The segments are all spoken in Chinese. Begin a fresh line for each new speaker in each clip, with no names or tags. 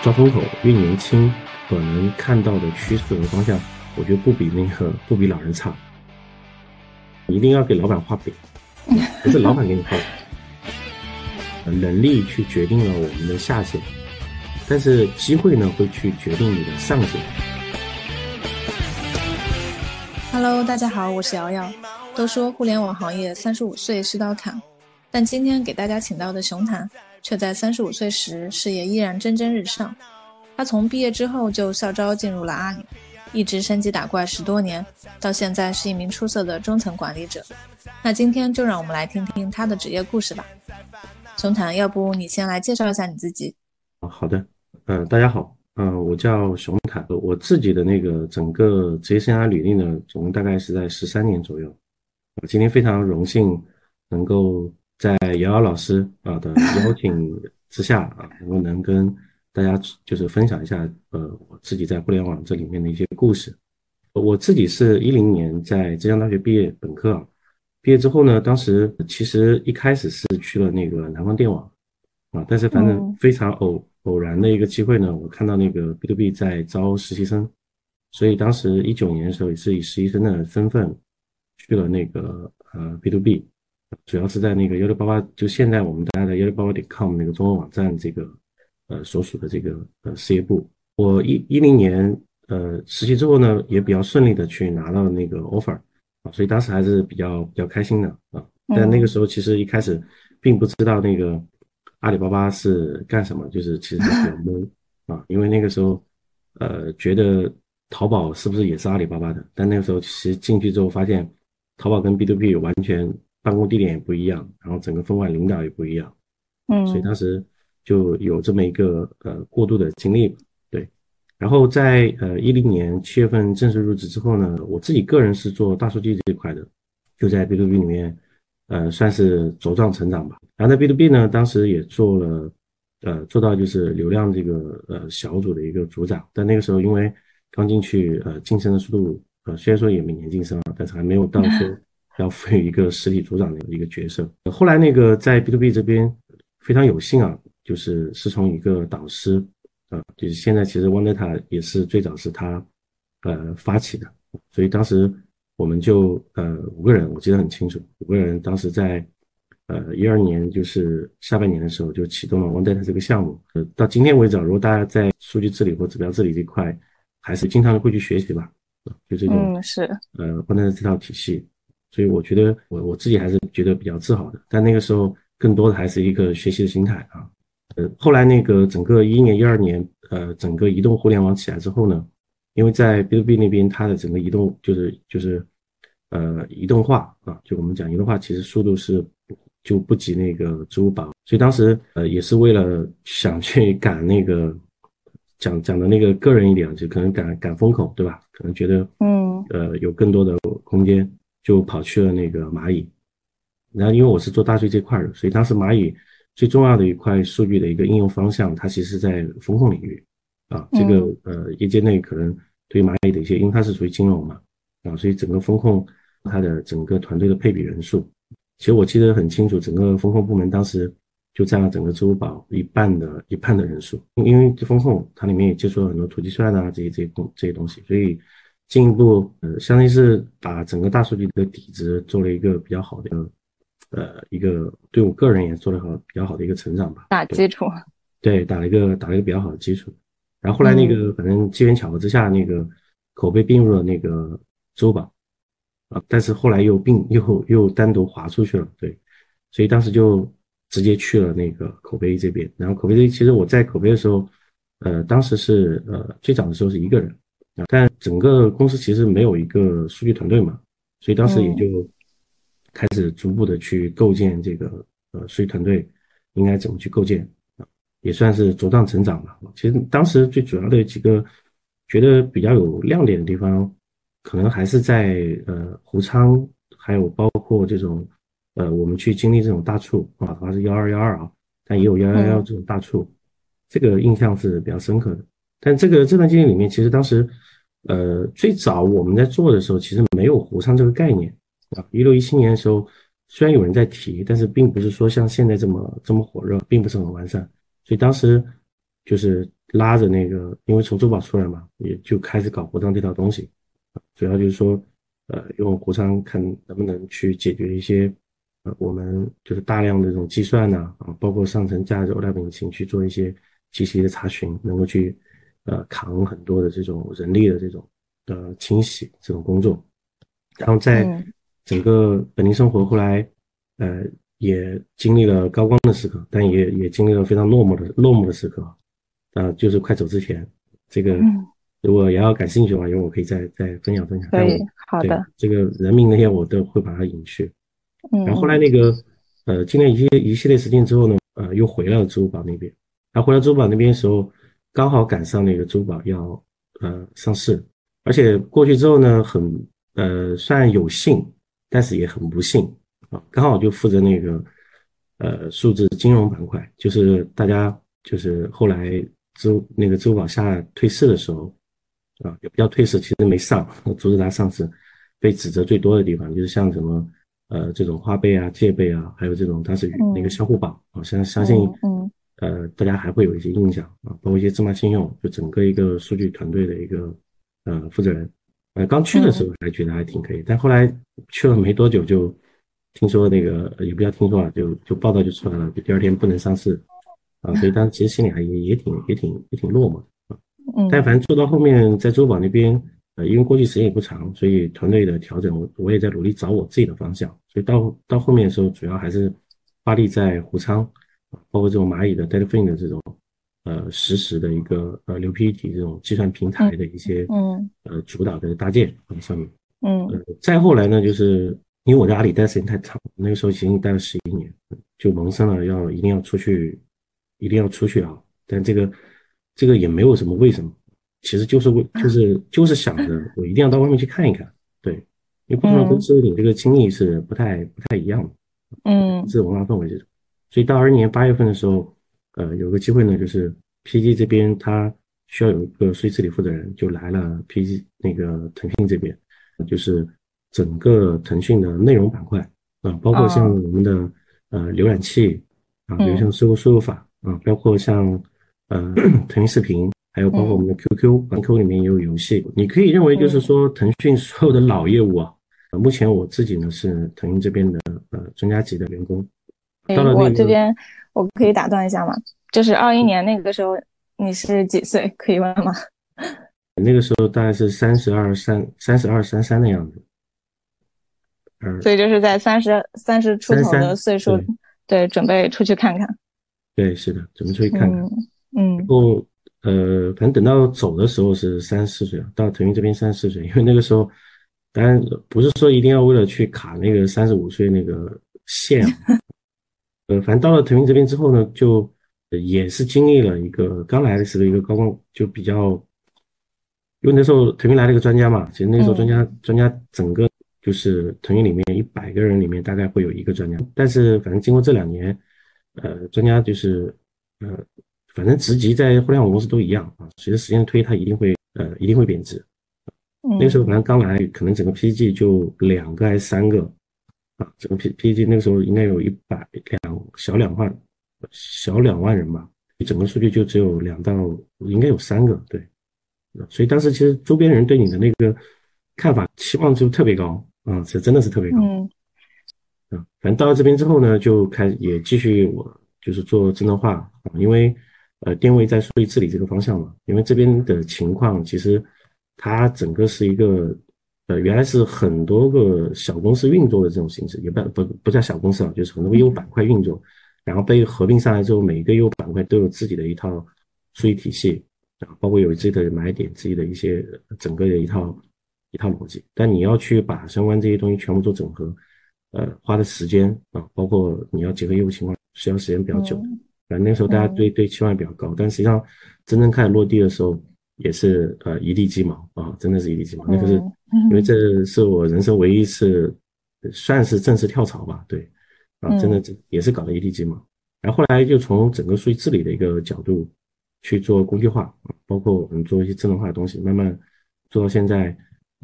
抓风口越年轻，可能看到的趋势和方向，我觉得不比那个不比老人差。一定要给老板画饼，不是老板给你画饼，能力去决定了我们的下限，但是机会呢会去决定你的上限。
Hello，大家好，我是瑶瑶。都说互联网行业三十五岁是道坎，但今天给大家请到的熊谈，却在三十五岁时事业依然蒸蒸日上。他从毕业之后就校招进入了阿里，一直升级打怪十多年，到现在是一名出色的中层管理者。那今天就让我们来听听他的职业故事吧。熊谭，要不你先来介绍一下你自己？
好的，呃，大家好，嗯、我叫熊坦，我自己的那个整个职业生涯履历呢，总共大概是在十三年左右。我今天非常荣幸能够在瑶瑶老师啊的邀请之下啊，能够能跟大家就是分享一下呃我自己在互联网这里面的一些故事。我自己是一零年在浙江大学毕业本科啊，毕业之后呢，当时其实一开始是去了那个南方电网啊，但是反正
嗯
非常偶偶然的一个机会呢，我看到那个 B to B 在招实习生，所以当时一九年的时候也是以实习生的身份去了那个呃 B to B，主要是在那个幺六八八，就现在我们大家的幺六八八点 com 那个中文网站这个呃所属的这个呃事业部。我一一零年呃实习之后呢，也比较顺利的去拿到了那个 offer 啊，所以当时还是比较比较开心的啊。但那个时候其实一开始并不知道那个阿里巴巴是干什么，就是其实还比较懵啊，因为那个时候呃觉得淘宝是不是也是阿里巴巴的？但那个时候其实进去之后发现，淘宝跟 B to B 完全办公地点也不一样，然后整个分管领导也不一样，
嗯
所以当时就有这么一个呃过渡的经历吧。对，然后在呃一零年七月份正式入职之后呢，我自己个人是做大数据这一块的，就在 B to B 里面呃算是茁壮成长吧。然后在 B to B 呢，当时也做了呃做到就是流量这个呃小组的一个组长，但那个时候因为刚进去，呃晋升的速度呃虽然说也每年晋升啊，但是还没有到说要赋予一个实体组长的一个角色。后来那个在 B to B 这边非常有幸啊，就是是从一个导师啊，就是现在其实 OneData 也是最早是他呃发起的，所以当时我们就呃五个人，我记得很清楚，五个人当时在呃一二年就是下半年的时候就启动了 OneData 这个项目，呃到今天为止啊，如果大家在数据治理或指标治理这块还是经常会去学习吧，啊就这种
嗯是。
呃 OneData 这套体系，所以我觉得我我自己还是觉得比较自豪的，但那个时候更多的还是一个学习的心态啊。呃，后来那个整个一一年、一二年，呃，整个移动互联网起来之后呢，因为在 B to B 那边，它的整个移动就是就是呃移动化啊，就我们讲移动化，其实速度是就不及那个支付宝，所以当时呃也是为了想去 赶那个讲讲的那个个人一点啊，就可能赶赶风口，对吧？可能觉得
嗯
呃有更多的空间，就跑去了那个蚂蚁。然后因为我是做大数据这块的，所以当时蚂蚁最重要的一块数据的一个应用方向，它其实在风控领域。啊。这个呃业界内可能对于蚂蚁的一些，因为它是属于金融嘛。啊，所以整个风控它的整个团队的配比人数，其实我记得很清楚，整个风控部门当时就占了整个支付宝一半的一半的人数，因为这风控它里面也接触了很多突击算啊这些这些东这些东西，所以进一步呃相当于是把整个大数据的底子做了一个比较好的呃一个对我个人也做了好比较好的一个成长吧，
打基础，
对，打了一个打了一个比较好的基础。然后后来那个反正机缘巧合之下，那个口碑并入了那个支付宝啊，但是后来又并又又单独划出去了，对，所以当时就直接去了那个口碑这边。然后口碑这其实我在口碑的时候，呃，当时是呃最早的时候是一个人啊，但整个公司其实没有一个数据团队嘛，所以当时也就开始逐步的去构建这个呃数据团队应该怎么去构建啊。也算是茁壮成长吧。其实当时最主要的几个觉得比较有亮点的地方，可能还是在呃湖昌，还有包括这种呃我们去经历这种大促啊，哪怕是幺二幺二啊，但也有幺幺幺这种大促，这个印象是比较深刻的。但这个这段经历里面，其实当时呃最早我们在做的时候，其实没有胡昌这个概念啊。一六一七年的时候，虽然有人在提，但是并不是说像现在这么这么火热，并不是很完善。所以当时就是拉着那个，因为从珠宝出来嘛，也就开始搞胡仓这套东西，主要就是说，呃，用湖仓看能不能去解决一些，呃，我们就是大量的这种计算呐，啊，包括上层架着 OLED 引擎去做一些机器的查询，能够去，呃，扛很多的这种人力的这种呃清洗这种工作，然后在整个本地生活后来，呃。也经历了高光的时刻，但也也经历了非常落寞的落寞的时刻，啊，就是快走之前，这个如果瑶瑶感兴趣的话，因为我可以再再分享分享。
可以，好的。
这个人名那些我都会把它隐去。
嗯。
然后后来那个呃，经历一些一系列事件之后呢，呃，又回了支付宝那边。然后回到支付宝那边的时候，刚好赶上那个支付宝要呃上市，而且过去之后呢，很呃算有幸，但是也很不幸。啊，刚好就负责那个，呃，数字金融板块，就是大家就是后来支那个支付宝下退市的时候，啊，也不叫退市，其实没上，阻止它上市，被指责最多的地方就是像什么，呃，这种花呗啊、借呗啊，还有这种当时那个相互宝，啊，相相信，
嗯，
呃，大家还会有一些印象啊，包括一些芝麻信用，就整个一个数据团队的一个呃负责人，呃，刚去的时候还觉得还挺可以，但后来去了没多久就。听说那个也不要听说啊，就就报道就出来了，就第二天不能上市啊，所以当时其实心里还也也挺也挺也挺落寞啊。
嗯，
但反正做到后面在珠宝那边，呃，因为过去时间也不长，所以团队的调整，我我也在努力找我自己的方向。所以到到后面的时候，主要还是发力在湖仓，包括这种蚂蚁的 Delphine 的这种呃实时的一个呃流 P 体这种计算平台的一些
嗯
呃主导的搭建啊上面。
嗯，
呃，再后来呢就是。因为我在阿里待时间太长，那个时候已经待了十一年，就萌生了要一定要出去，一定要出去啊！但这个这个也没有什么为什么，其实就是为就是 就是想着我一定要到外面去看一看，对，因为不同的公司你这个经历是不太不太一样的，
嗯，
是文化氛围这种，所以到二一年八月份的时候，呃，有个机会呢，就是 PG 这边他需要有一个数据治理负责人，就来了 PG 那个腾讯这边，就是。整个腾讯的内容板块啊，包括像我们的呃浏览器啊，比如像搜输入法啊，包括像呃腾讯视频，还有包括我们的 QQ，玩 QQ 里面也有游戏。你可以认为就是说腾讯所有的老业务啊，目前我自己呢是腾讯这边的呃专家级的员工。
我这边我可以打断一下吗？就是二一年那个时候你是几岁？可以问吗？
那个时候大概是三十二三三十二三三的样子。
所以就是在三十三十出头的岁数，对，准备出去看看。
对，是的，准备出去看看。
嗯。
然后，呃，反正等到走的时候是三十四岁到腾讯这边三十四岁，因为那个时候，当然不是说一定要为了去卡那个三十五岁那个线。呃，反正到了腾讯这边之后呢，就也是经历了一个刚来的时候一个高光，就比较，因为那时候腾讯来了一个专家嘛，其实那时候专家专家整个。就是腾讯里面一百个人里面大概会有一个专家，但是反正经过这两年，呃，专家就是呃，反正职级在互联网公司都一样啊，随着时间推，它一定会呃一定会贬值。那个时候反正刚来，可能整个 PG 就两个还是三个啊，整个 P PG 那个时候应该有一百两小两万小两万人吧，整个数据就只有两到应该有三个对，所以当时其实周边人对你的那个看法期望就特别高。啊，这真的是特别高。
嗯，
啊，反正到了这边之后呢，就开也继续我就是做智能化啊，因为呃定位在数据治理这个方向嘛。因为这边的情况其实它整个是一个呃原来是很多个小公司运作的这种形式，也不不不叫小公司啊，就是很多业务板块运作，然后被合并上来之后，每一个业务板块都有自己的一套数据体系啊，包括有自己的买点，自己的一些整个的一套。一套逻辑，但你要去把相关这些东西全部做整合，呃，花的时间啊，包括你要结合业务情况，需要时间比较久。反正那时候大家对对期望比较高，但实际上真正开始落地的时候，也是呃一地鸡毛啊，真的是一地鸡毛。那个是因为这是我人生唯一一次算是正式跳槽吧，对，啊，真的这也是搞得一地鸡毛。然后后来就从整个数据治理的一个角度去做工具化，包括我们做一些智能化的东西，慢慢做到现在。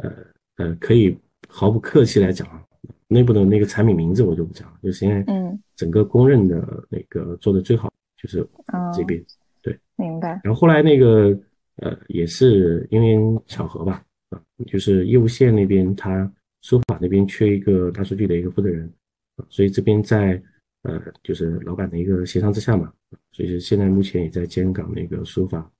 呃呃，可以毫不客气来讲啊，内部的那个产品名字我就不讲了，就是现在嗯，整个公认的那个做的最好就是这边，对，
明白。
然后后来那个呃，也是因为巧合吧，啊，就是业务线那边他书法那边缺一个大数据的一个负责人，啊，所以这边在呃，就是老板的一个协商之下嘛，所以是现在目前也在兼岗那个书法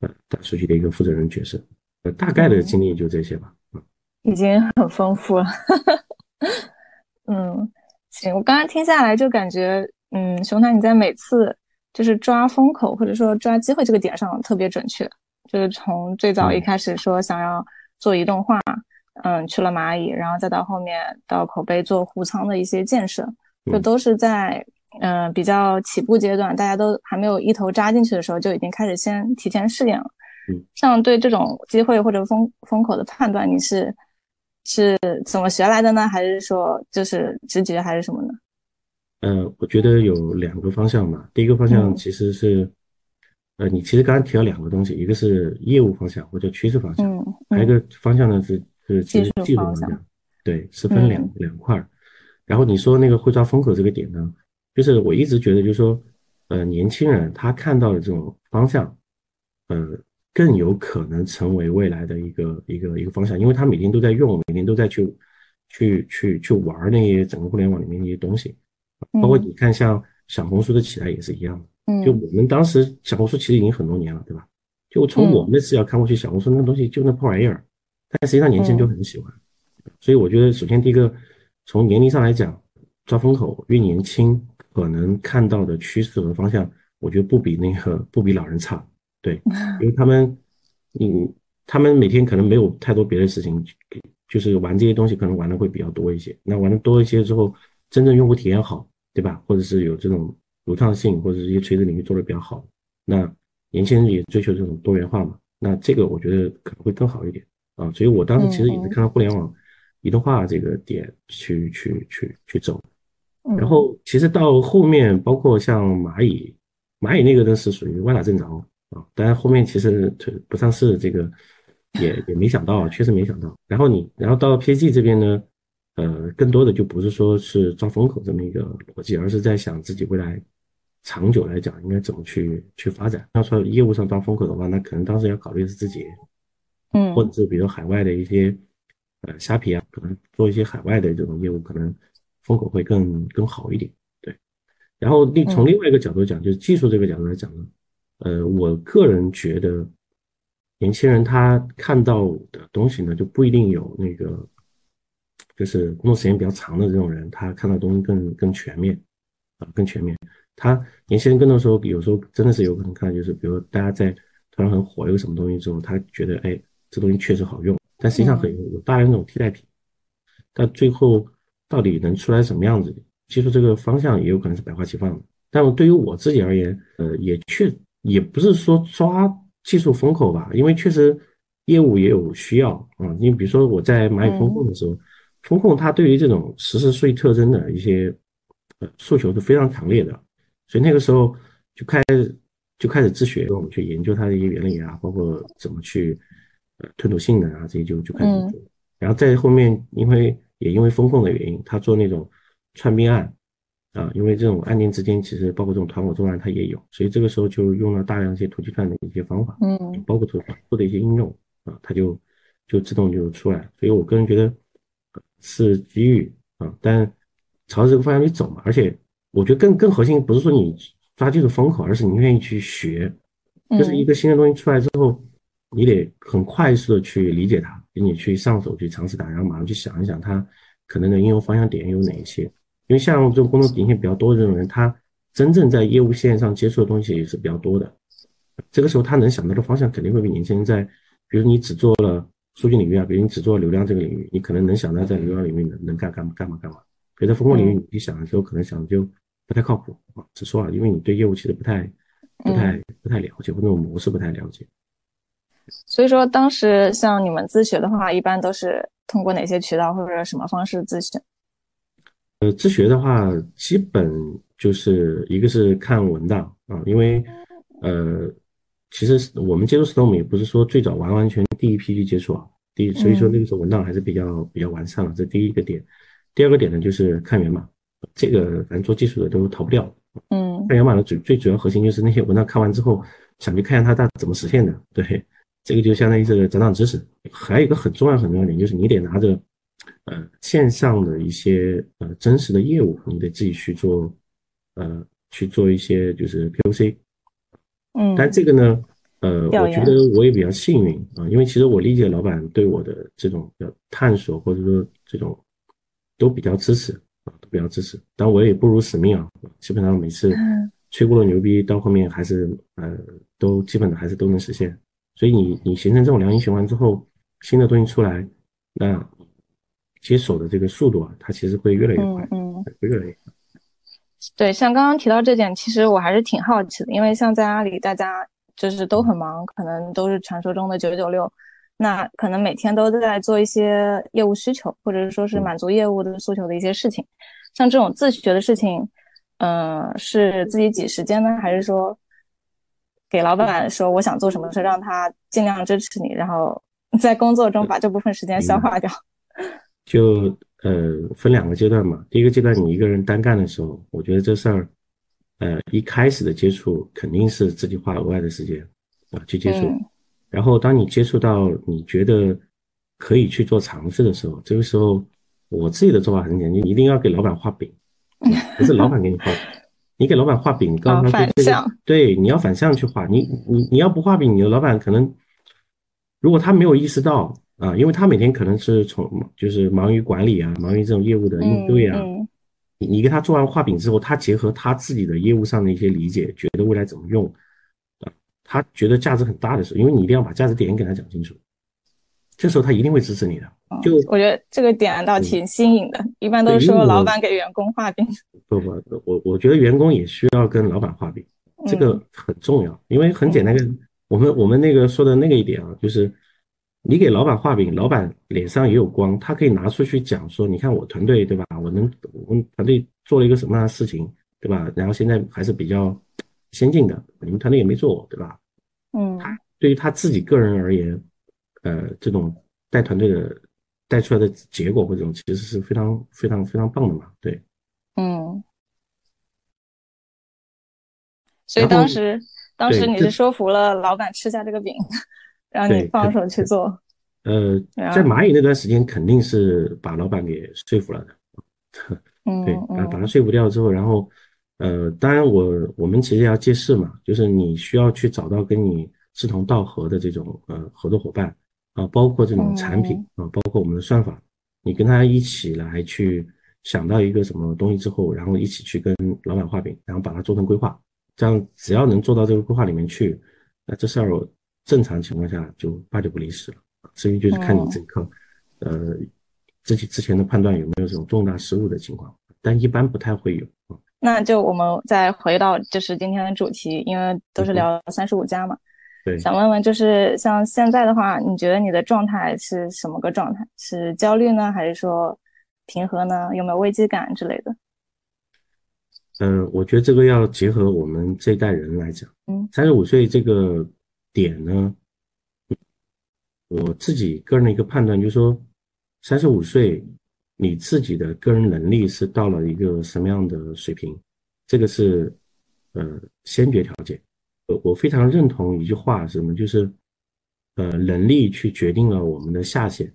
呃大数据的一个负责人角色，呃，大概的经历就这些吧，
嗯，已经很丰富了，嗯，行，我刚刚听下来就感觉，嗯，熊坦你在每次就是抓风口或者说抓机会这个点上特别准确，就是从最早一开始说想要做移动化，嗯，去了蚂蚁，然后再到后面到口碑做湖仓的一些建设。就都是在嗯比较起步阶段，大家都还没有一头扎进去的时候，就已经开始先提前试验了。
嗯，
像对这种机会或者风风口的判断，你是是怎么学来的呢？还是说就是直觉还是什么呢？
呃，我觉得有两个方向嘛。第一个方向其实是，呃，你其实刚刚提到两个东西，一个是业务方向或者趋势方向，
嗯，
还有一个方向呢是是技术技术方向，对，是分两两块儿。然后你说那个会抓风口这个点呢，就是我一直觉得，就是说，呃，年轻人他看到的这种方向，呃，更有可能成为未来的一个一个一个方向，因为他每天都在用，每天都在去去去去玩那些整个互联网里面的一些东西，包括你看像小红书的起来也是一样的，就我们当时小红书其实已经很多年了，对吧？就从我们的视角看过去，小红书那个东西就那破玩意儿，但实际上年轻人就很喜欢，所以我觉得首先第一个。从年龄上来讲，抓风口越年轻，可能看到的趋势和方向，我觉得不比那个不比老人差。对，因为他们，嗯，他们每天可能没有太多别的事情，就是玩这些东西，可能玩的会比较多一些。那玩的多一些之后，真正用户体验好，对吧？或者是有这种流畅性，或者一些垂直领域做的比较好，那年轻人也追求这种多元化嘛。那这个我觉得可能会更好一点啊。所以我当时其实也是看到互联网。移动化这个点去去去去走，然后其实到后面，包括像蚂蚁，蚂蚁那个呢是属于歪打正着啊，当然后面其实不上市这个也也没想到，确实没想到。然后你然后到 PG 这边呢，呃，更多的就不是说是抓风口这么一个逻辑，而是在想自己未来长久来讲应该怎么去去发展。要说业务上抓风口的话，那可能当时要考虑是自己，
嗯，
或者是比如海外的一些。呃，虾皮啊，可能做一些海外的这种业务，可能风口会更更好一点。对，然后另从另外一个角度讲，就是技术这个角度来讲呢，呃，我个人觉得，年轻人他看到的东西呢，就不一定有那个，就是工作时间比较长的这种人，他看到东西更更全面啊，更全面。他年轻人更多时候，有时候真的是有可能看，就是比如大家在突然很火一个什么东西之后，他觉得哎，这东西确实好用。但实际上很有大量那种替代品，但最后到底能出来什么样子？其实这个方向也有可能是百花齐放的。但对于我自己而言，呃，也确也不是说抓技术风口吧，因为确实业务也有需要啊。你比如说我在蚂蚁风控的时候，风控它对于这种实时数据特征的一些呃诉求是非常强烈的，所以那个时候就开就开始自学，我们去研究它的一些原理啊，包括怎么去。呃，吞吐性能啊，这些就就开始做，然后在后面，因为也因为风控的原因，他做那种串并案啊，因为这种案件之间其实包括这种团伙作案，它也有，所以这个时候就用了大量一些突击串的一些方法，
嗯，
包括突做的一些应用啊，它就就自动就出来，所以我个人觉得是机遇啊，但朝着这个方向去走嘛，而且我觉得更更核心不是说你抓技术风口，而是你愿意去学，就是一个新的东西出来之后。你得很快速的去理解它，给你去上手去尝试它，然后马上去想一想它可能的应用方向点有哪一些。因为像这种工作底线比较多的这种人，他真正在业务线上接触的东西也是比较多的。这个时候他能想到的方向肯定会比年轻人在，比如你只做了数据领域啊，比如你只做流量这个领域，你可能能想到在流量领域能能干干嘛干嘛干嘛。比如在风控领域，你想的时候可能想的就不太靠谱啊。只说啊，因为你对业务其实不太不太不太了解，或者模式不太了解。
所以说，当时像你们自学的话，一般都是通过哪些渠道或者什么方式自学？
呃，自学的话，基本就是一个是看文档啊，因为呃，其实我们接触 Storm 也不是说最早完完全第一批去接触啊，第所以说那个时候文档还是比较比较完善的，这第一个点。第二个点呢，就是看源码，这个反正做技术的都逃不掉。
嗯，
看源码的最最主要核心就是那些文章看完之后。想去看一下它它怎么实现的。对，这个就相当于是长长知识。还有一个很重要很重要的点，就是你得拿着呃线上的一些呃真实的业务，你得自己去做呃去做一些就是 POC。
嗯，
但这个呢，呃，我觉得我也比较幸运啊，因为其实我理解老板对我的这种探索或者说这种都比较支持啊，都比较支持。但我也不辱使命啊，基本上每次吹过了牛逼，到后面还是呃都基本的还是都能实现。所以你你形成这种良性循环之后，新的东西出来，那接手的这个速度啊，它其实会越来越快，
嗯，
会越来越快。
对，像刚刚提到这点，其实我还是挺好奇的，因为像在阿里，大家就是都很忙，可能都是传说中的九九六，那可能每天都在做一些业务需求，或者说是满足业务的诉求的一些事情。像这种自学的事情，嗯，是自己挤时间呢，还是说给老板说我想做什么事，让他尽量支持你，然后 在工作中把这部分时间消化掉？
就。呃，分两个阶段嘛。第一个阶段，你一个人单干的时候，我觉得这事儿，呃，一开始的接触肯定是自己花额外的时间啊去接触。然后，当你接触到你觉得可以去做尝试的时候，这个时候我自己的做法很简单，你一定要给老板画饼，不是老板给你画，你给老板画饼，告诉他对，你要反向去画。你你你要不画饼，你的老板可能如果他没有意识到。啊，因为他每天可能是从就是忙于管理啊，忙于这种业务的应对啊。你你给他做完画饼之后，他结合他自己的业务上的一些理解，觉得未来怎么用啊，他觉得价值很大的时候，因为你一定要把价值点给他讲清楚，这时候他一定会支持你的。就
我觉得这个点倒挺新颖的，一般都是说老板给员工画饼。
不不，我我觉得员工也需要跟老板画饼，这个很重要，因为很简单，我们我们那个说的那个一点啊，就是。你给老板画饼，老板脸上也有光，他可以拿出去讲说：“你看我团队对吧？我能我们团队做了一个什么样的事情，对吧？然后现在还是比较先进的，你们团队也没做，对吧？”
嗯，
对于他自己个人而言，呃，这种带团队的带出来的结果或者这种其实是非常非常非常棒的嘛，对。
嗯。所以当时当时你是说服了老板吃下这个饼。让你放手去做，
呃，在蚂蚁那段时间肯定是把老板给说服了的，对，把把他说服掉之后，然后，呃，当然我我们其实要借势嘛，就是你需要去找到跟你志同道合的这种呃合作伙伴啊，包括这种产品啊，包括我们的算法，你跟他一起来去想到一个什么东西之后，然后一起去跟老板画饼，然后把它做成规划，这样只要能做到这个规划里面去，那这事儿。正常情况下就八九不离十了，至于就是看你这个，呃，自己之前的判断有没有这种重大失误的情况，但一般不太会有。
那就我们再回到就是今天的主题，因为都是聊三十五加嘛，
对，
想问问就是像现在的话，你觉得你的状态是什么个状态？是焦虑呢，还是说平和呢？有没有危机感之类的？
嗯，我觉得这个要结合我们这一代人来讲，
嗯，
三十五岁这个。点呢？我自己个人的一个判断就是说，三十五岁，你自己的个人能力是到了一个什么样的水平？这个是呃先决条件。我我非常认同一句话，什么？就是呃能力去决定了我们的下限，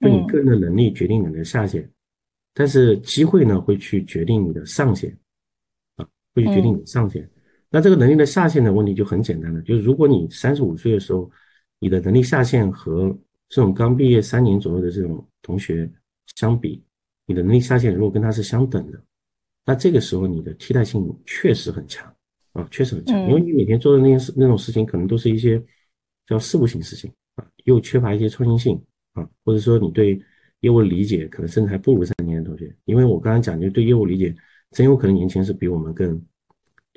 就你个人的能力决定你的下限，但是机会呢会去决定你的上限啊，会去决定你的上限。那这个能力的下限的问题就很简单了，就是如果你三十五岁的时候，你的能力下限和这种刚毕业三年左右的这种同学相比，你的能力下限如果跟他是相等的，那这个时候你的替代性确实很强啊，确实很强，因为你每天做的那些事那种事情，可能都是一些叫事务性事情啊，又缺乏一些创新性啊，或者说你对业务理解可能甚至还不如三年的同学，因为我刚才讲就对业务理解，真有可能年轻人是比我们更。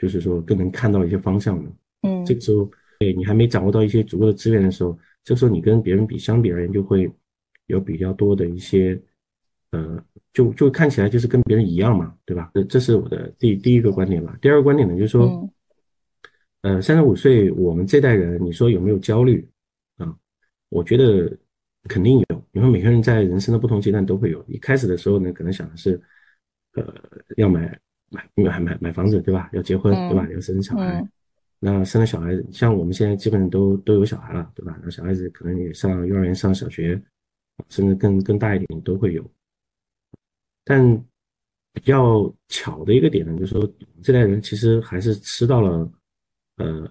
就是说更能看到一些方向的，
嗯，
这个时候，对你还没掌握到一些足够的资源的时候，这时候你跟别人比，相比而言就会有比较多的一些，呃，就就看起来就是跟别人一样嘛，对吧？这这是我的第第一个观点吧。第二个观点呢，就是说，呃，三十五岁我们这代人，你说有没有焦虑啊？我觉得肯定有，因为每个人在人生的不同阶段都会有。一开始的时候呢，可能想的是，呃，要买。买买买买房子对吧？要结婚对吧？要生小孩，那生了小孩子，像我们现在基本上都都有小孩了，对吧？那小孩子可能也上幼儿园、上小学，甚至更更大一点都会有。但比较巧的一个点呢，就是说这代人其实还是吃到了呃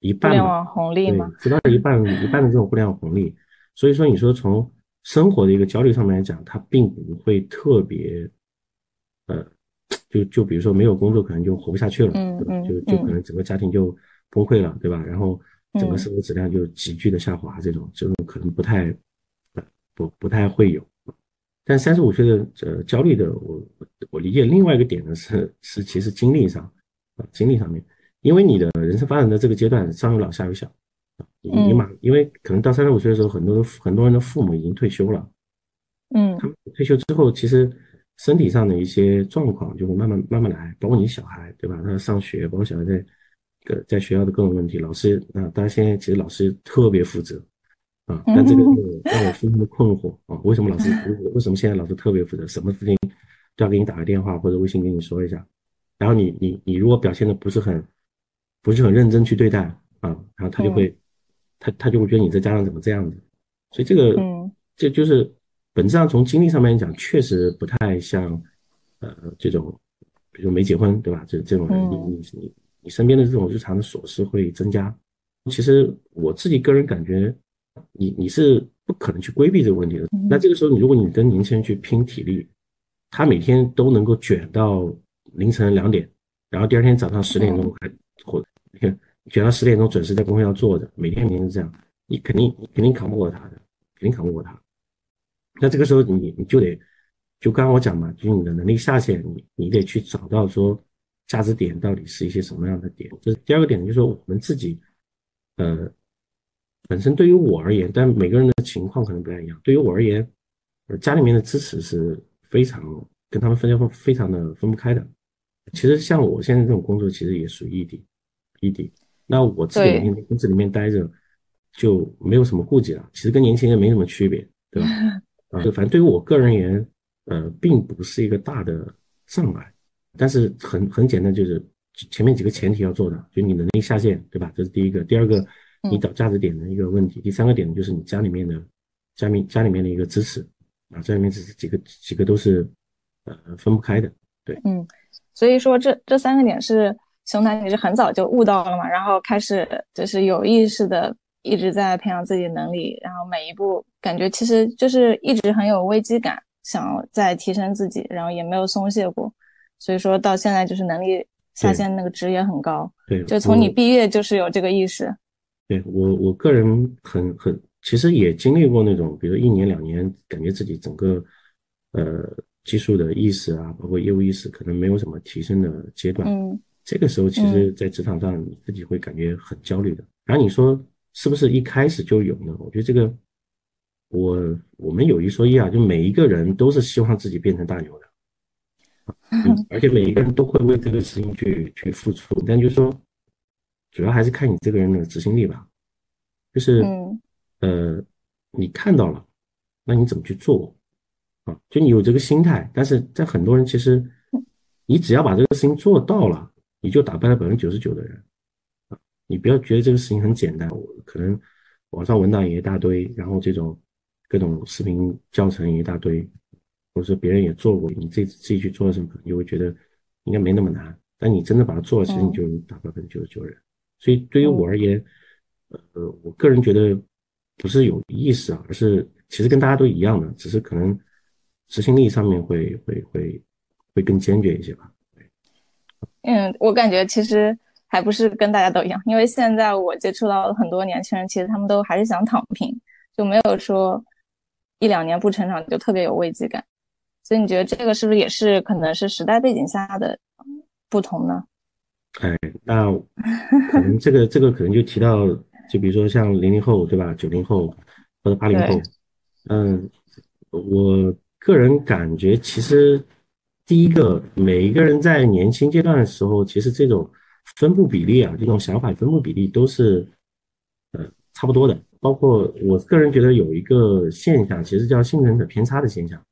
一半
吧，红利嘛，
吃到了一半 一半的这种互联网红利。所以说，你说从生活的一个焦虑上面来讲，它并不会特别呃。就就比如说没有工作，可能就活不下去了，对吧？就就可能整个家庭就崩溃了，对吧？然后整个生活质量就急剧的下滑，这种这种可能不太不不太会有。但三十五岁的呃焦虑的，我我理解另外一个点呢是是其实精力上啊精力上面，因为你的人生发展的这个阶段上有老下有小啊，你马因为可能到三十五岁的时候，很多的很多人的父母已经退休了，
嗯，
他们退休之后其实。身体上的一些状况就会慢慢慢慢来，包括你小孩，对吧？他上学，包括小孩在个在学校的各种问题，老师啊，当然现在其实老师特别负责啊，但这个让我非常的困惑啊，为什么老师为什么现在老师特别负责？什么事情都要给你打个电话或者微信跟你说一下，然后你你你如果表现的不是很不是很认真去对待啊，然后他就会他他就会觉得你这家长怎么这样子？所以这个这就是。本质上从经历上面讲，确实不太像，呃，这种，比如没结婚，对吧？这这种人，你你你你身边的这种日常的琐事会增加。其实我自己个人感觉，你你是不可能去规避这个问题的。那这个时候，你如果你跟年轻人去拼体力，他每天都能够卷到凌晨两点，然后第二天早上十点钟还或 卷到十点钟准时在工会上坐着，每天每天是这样，你肯定肯定扛不过他的，肯定扛不过他。那这个时候你你就得，就刚刚我讲嘛，就是你的能力下限，你你得去找到说价值点到底是一些什么样的点。这是第二个点，就是说我们自己，呃，本身对于我而言，但每个人的情况可能不太一样。对于我而言，呃，家里面的支持是非常跟他们分分非常的分不开的。其实像我现在这种工作，其实也属于异地，异地。那我自己每天在公司里面待着，就没有什么顾忌了。其实跟年轻人没什么区别，对吧？啊，就反正对于我个人而言，呃，并不是一个大的障碍，但是很很简单，就是前面几个前提要做的，就你能力下限，对吧？这是第一个。第二个，你找价值点的一个问题。第三个点就是你家里面的家里家里面的一个支持啊，家里面这几个几个都是呃分不开的。对，
嗯，所以说这这三个点是熊楠你是很早就悟到了嘛，然后开始就是有意识的。一直在培养自己的能力，然后每一步感觉其实就是一直很有危机感，想再提升自己，然后也没有松懈过，所以说到现在就是能力下线那个值也很高。
对，
就从你毕业就是有这个意识。
对我我个人很很，其实也经历过那种，比如一年两年，感觉自己整个呃技术的意识啊，包括业务意识可能没有什么提升的阶段。
嗯，
这个时候其实，在职场上你自己会感觉很焦虑的。然后你说。是不是一开始就有呢？我觉得这个，我我们有一说一啊，就每一个人都是希望自己变成大牛的，而且每一个人都会为这个事情去去付出。但就是说，主要还是看你这个人的执行力吧。就是，呃，你看到了，那你怎么去做啊？就你有这个心态，但是在很多人其实，你只要把这个事情做到了，你就打败了百分之九十九的人啊。你不要觉得这个事情很简单，我可能网上文档也一大堆，然后这种各种视频教程也一大堆，或者说别人也做过，你自己自己去做的时候，你会觉得应该没那么难。但你真的把它做了，其实你就打百分之九十九人。所以对于我而言，呃，我个人觉得不是有意思啊，而是其实跟大家都一样的，只是可能执行力上面会会会会更坚决一些吧。
嗯，我感觉其实。还不是跟大家都一样，因为现在我接触到很多年轻人，其实他们都还是想躺平，就没有说一两年不成长就特别有危机感。所以你觉得这个是不是也是可能是时代背景下的不同呢？
哎，那可能这个这个可能就提到，就比如说像零零后对吧？九零后或者八零后，嗯，我个人感觉其实第一个，每一个人在年轻阶段的时候，其实这种。分布比例啊，这种想法分布比例都是呃差不多的。包括我个人觉得有一个现象，其实叫幸存者偏差的现象。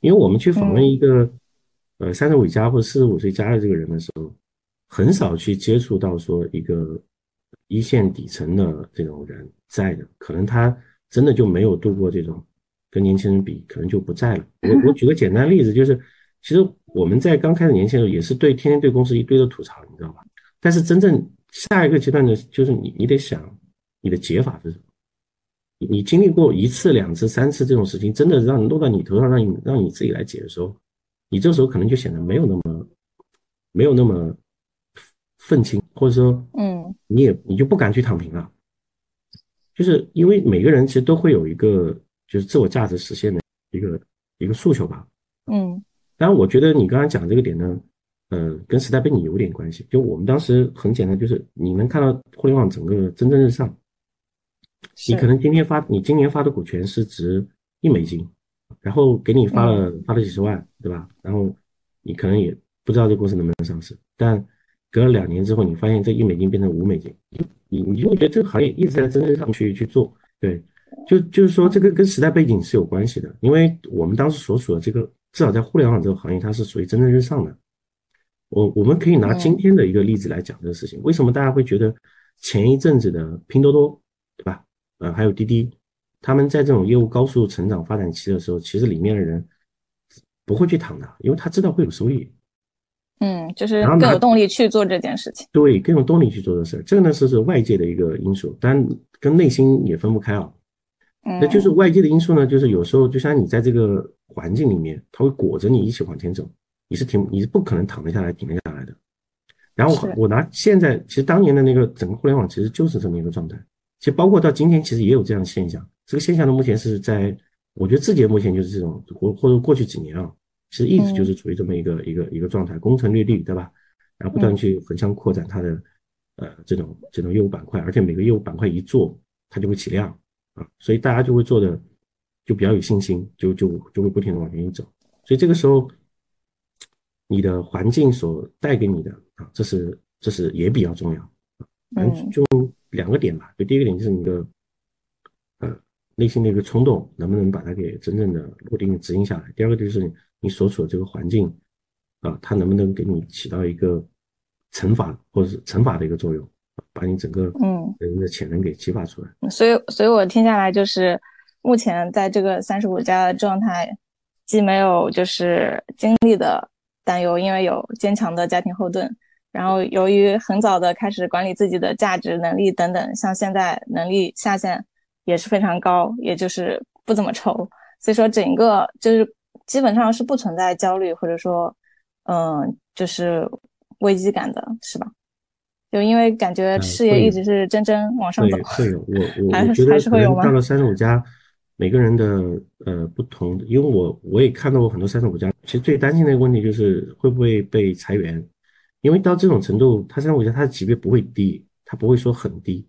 因为我们去访问一个呃三十五加或者四十五岁加的这个人的时候，很少去接触到说一个一线底层的这种人在的，可能他真的就没有度过这种跟年轻人比，可能就不在了。我我举个简单例子，就是其实我们在刚开始年轻的时候也是对天天对公司一堆的吐槽，你知道吧？但是真正下一个阶段的，就是你你得想你的解法是什么。你经历过一次、两次、三次这种事情，真的让落到你头上，让你让你自己来解的时候，你这时候可能就显得没有那么没有那么愤青，或者说，
嗯，
你也你就不敢去躺平了，就是因为每个人其实都会有一个就是自我价值实现的一个一个诉求吧，
嗯，
当然，我觉得你刚才讲这个点呢，呃，跟时代背景有点关系。就我们当时很简单，就是你能看到互联网整个蒸蒸日上。你可能今天发，你今年发的股权是值一美金，然后给你发了发了几十万，对吧？然后你可能也不知道这公司能不能上市，但隔了两年之后，你发现这一美金变成五美金，你你就会觉得这个行业一直在蒸蒸上去去做，对，就就是说这个跟时代背景是有关系的，因为我们当时所处的这个至少在互联网这个行业，它是属于蒸蒸日上的。我我们可以拿今天的一个例子来讲这个事情，为什么大家会觉得前一阵子的拼多多，对吧？呃，还有滴滴，他们在这种业务高速成长发展期的时候，其实里面的人不会去躺的，因为他知道会有收益。
嗯，就是更有动力去做这件事情。
对，更有动力去做这事儿。这个呢是是外界的一个因素，但跟内心也分不开啊。那就是外界的因素呢，就是有时候就像你在这个环境里面，它会裹着你一起往前走，你是停，你是不可能躺得下来、停得下来的。然后我拿现在，其实当年的那个整个互联网其实就是这么一个状态。其实包括到今天，其实也有这样的现象。这个现象呢，目前是在，我觉得字节目前就是这种，或或者过去几年啊，其实一直就是处于这么一个一个一个状态，攻城略地，对吧？然后不断去横向扩展它的呃这种这种业务板块，而且每个业务板块一做，它就会起量啊，所以大家就会做的就比较有信心，就就就会不停的往前走。所以这个时候，你的环境所带给你的啊，这是这是也比较重要
反正，
就。两个点吧，就第一个点就是你的，呃，内心的一个冲动，能不能把它给真正的落地执行下来？第二个就是你所处的这个环境，啊，它能不能给你起到一个惩罚或者是惩罚的一个作用，把你整个
嗯
人的潜能给激发出来。
所以，所以我听下来就是，目前在这个三十五加的状态，既没有就是经历的担忧，因为有坚强的家庭后盾。然后，由于很早的开始管理自己的价值、能力等等，像现在能力下限也是非常高，也就是不怎么愁，所以说整个就是基本上是不存在焦虑或者说，嗯，就是危机感的，是吧？就因为感觉事业一直是蒸蒸往上走。
会有，我我
还
是
还是会有？
到了三十五家，每个人的呃不同，因为我我也看到过很多三十五家，其实最担心的一个问题就是会不会被裁员。因为到这种程度，他三十五家他的级别不会低，他不会说很低，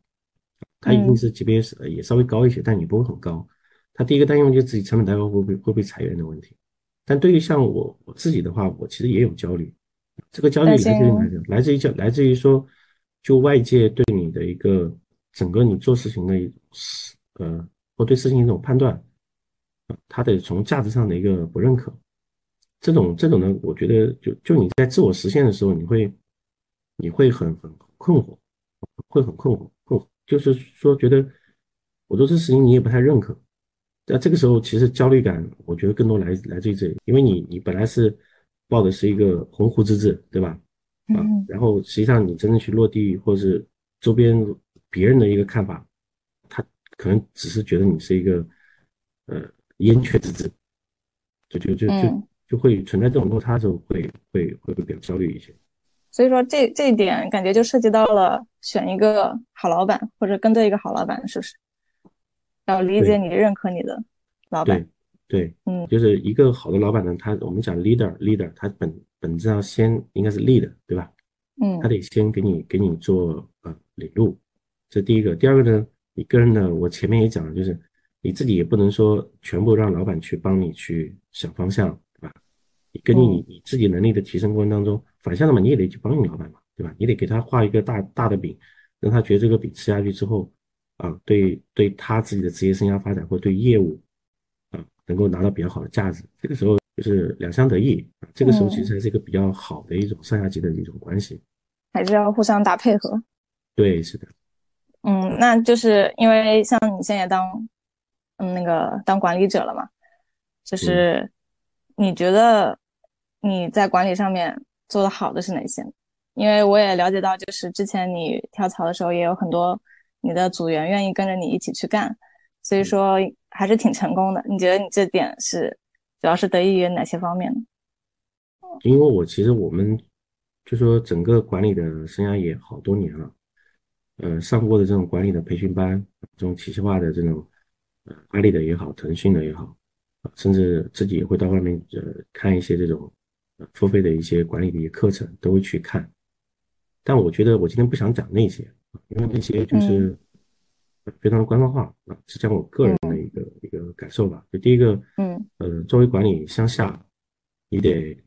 他一定是级别是也稍微高一些，但也不会很高。他第一个担忧就是自己成本太高会不会会被裁员的问题。但对于像我我自己的话，我其实也有焦虑。这个焦虑来自于哪里？来自于焦来自于说，就外界对你的一个整个你做事情的一种呃，或对事情一种判断，他的从价值上的一个不认可。这种这种呢，我觉得就就你在自我实现的时候，你会你会很很困惑，会很困惑，困惑就是说觉得我做这事情你也不太认可，那这个时候其实焦虑感，我觉得更多来来自于这里，因为你你本来是抱的是一个鸿鹄之志，对吧？啊，然后实际上你真正去落地，或是周边别人的一个看法，他可能只是觉得你是一个呃燕雀之志，就就就就。就会存在这种落差的时候，会会会会比较焦虑一些。
所以说，这这一点感觉就涉及到了选一个好老板，或者跟对一个好老板，是不是？要理解你、认可你的老
板。对对，
嗯，
就是一个好的老板呢，他我们讲 leader leader，他本本质上先应该是 lead，对吧？
嗯，
他得先给你给你做呃领路，这第一个。第二个呢，你个人呢，我前面也讲了，就是你自己也不能说全部让老板去帮你去想方向。对吧？你根据你你自己能力的提升过程当中，反向的嘛，你也得去帮你老板嘛，对吧？你得给他画一个大大的饼，让他觉得这个饼吃下去之后，啊，对对他自己的职业生涯发展或对业务，啊，能够拿到比较好的价值。这个时候就是两相得益，这个时候其实是一个比较好的一种上下级的一种关系。
还是要互相打配合。
对，是的。
嗯，那就是因为像你现在当嗯那个当管理者了嘛，就是你觉得你在管理上面做的好的是哪些？因为我也了解到，就是之前你跳槽的时候，也有很多你的组员愿意跟着你一起去干，所以说还是挺成功的。你觉得你这点是主要是得益于哪些方面呢？
因为我其实我们就说整个管理的生涯也好多年了，呃，上过的这种管理的培训班，这种体系化的这种呃阿里的也好，腾讯的也好，甚至自己也会到外面呃看一些这种付费的一些管理的一些课程，都会去看。但我觉得我今天不想讲那些，因为那些就是非常的官方化啊，是讲我个人的一个一个感受吧。就第一个，
嗯，
呃，作为管理向下，你得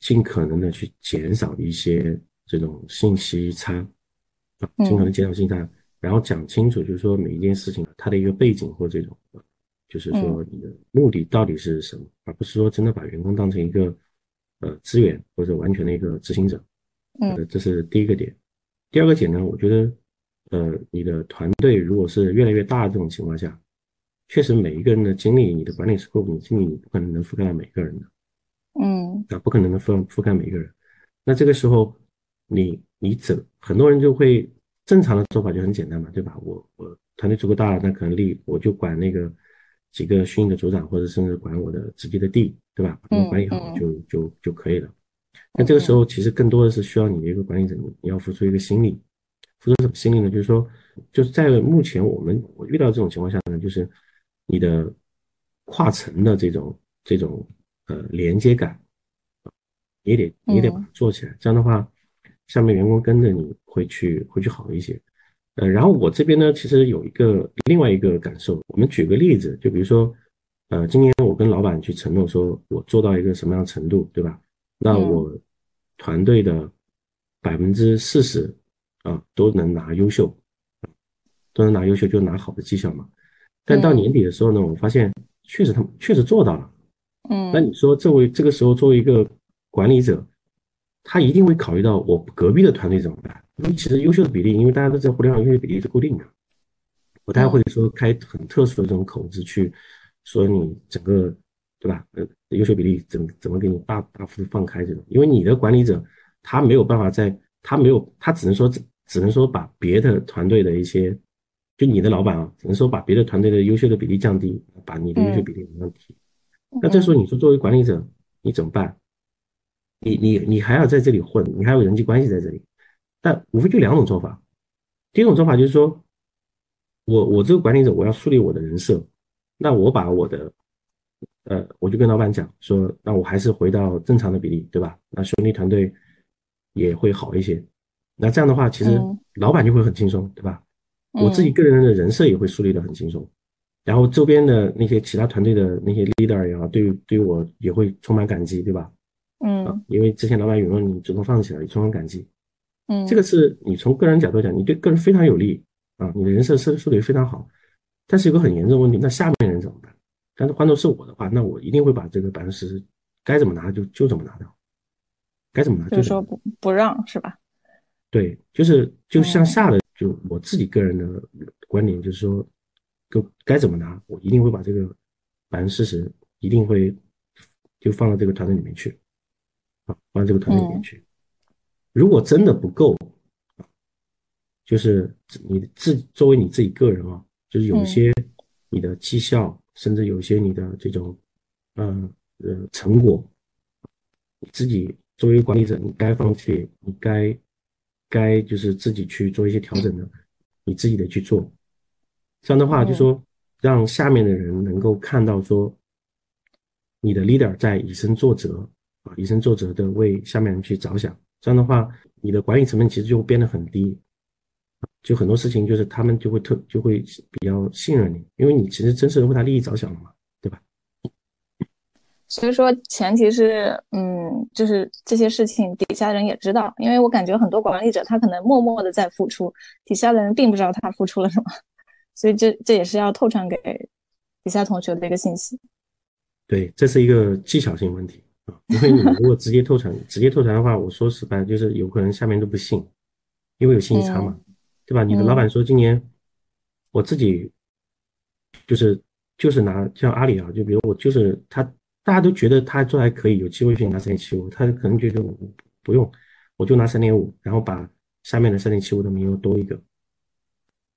尽可能的去减少一些这种信息差啊，尽可能减少信息差，然后讲清楚，就是说每一件事情它的一个背景或这种，就是说你的目的到底是什么，而不是说真的把员工当成一个呃资源或者完全的一个执行者。
嗯，
这是第一个点。第二个点呢，我觉得，呃，你的团队如果是越来越大这种情况下，确实每一个人的精力，你的管理 scope，你精力你不可能能覆盖到每个人的，
嗯，
啊，不可能能覆覆盖每一个人。那这个时候，你你怎很多人就会正常的做法就很简单嘛，对吧？我我团队足够大，那可能力我就管那个几个训的组长，或者甚至管我的直接的地，对吧？把他们管理好就就就可以了。那这个时候，其实更多的是需要你的一个管理者，你要付出一个心力，付出什么心力呢？就是说，就是在目前我们我遇到这种情况下呢，就是你的跨层的这种这种呃连接感，也得也得把它做起来。这样的话，下面员工跟着你会去会去好一些。呃，然后我这边呢，其实有一个另外一个感受，我们举个例子，就比如说，呃，今年我跟老板去承诺说，我做到一个什么样程度，对吧？那我团队的百分之四十啊都能拿优秀，都能拿优秀就拿好的绩效嘛。但到年底的时候呢，我发现确实他们确实做到了。
嗯，
那你说作为这个时候作为一个管理者，他一定会考虑到我隔壁的团队怎么办？因为其实优秀的比例，因为大家都知道互联网优秀比例是固定的，不太会说开很特殊的这种口子去说你整个。对吧？呃，优秀比例怎怎么给你大大幅度放开这种？因为你的管理者他没有办法在，他没有，他只能说只只能说把别的团队的一些，就你的老板啊，只能说把别的团队的优秀的比例降低，把你的优秀比例往上提。那这时候你说作为管理者你怎么办？你你你还要在这里混，你还有人际关系在这里，但无非就两种做法。第一种做法就是说，我我这个管理者我要树立我的人设，那我把我的。呃，我就跟老板讲说，那我还是回到正常的比例，对吧？那兄弟团队也会好一些。那这样的话，其实老板就会很轻松，对吧？我自己个人的人设也会树立的很轻松。然后周边的那些其他团队的那些 leader 也好，对对我也会充满感激，对吧？
嗯，
因为之前老板允诺你主动放弃了，也充满感激。
嗯，
这个是你从个人角度讲，你对个人非常有利啊，你的人设设树立非常好。但是有个很严重的问题，那下面人怎么办？但是换做是我的话，那我一定会把这个百分之十该怎么拿就就怎么拿掉，该怎么拿
就是说不不让是吧？
对，就是就向下的，就我自己个人的观点就是说，该该怎么拿，我一定会把这个百分之四十一定会就放到这个团队里面去，啊，放到这个团队里面去。如果真的不够，就是你自作为你自己个人啊，就是有一些你的绩效。甚至有些你的这种，呃呃成果，你自己作为管理者，你该放弃，你该该就是自己去做一些调整的，你自己得去做。这样的话，就说让下面的人能够看到说，你的 leader 在以身作则啊，以身作则的为下面人去着想。这样的话，你的管理成本其实就会变得很低。就很多事情，就是他们就会特就会比较信任你，因为你其实真是为他利益着想了嘛？
所以说前提是，嗯，就是这些事情底下人也知道，因为我感觉很多管理者他可能默默的在付出，底下的人并不知道他付出了什么，所以这这也是要透传给底下同学的一个信息。
对，这是一个技巧性问题啊，因为你如果直接透传，直接透传的话，我说实话就是有可能下面都不信。因为有信息差嘛，对吧？你的老板说今年我自己就是就是拿像阿里啊，就比如我就是他，大家都觉得他做还可以，有机会去拿三点七五，他可能觉得我不用，我就拿三点五，然后把下面的三点七五的名额多一个，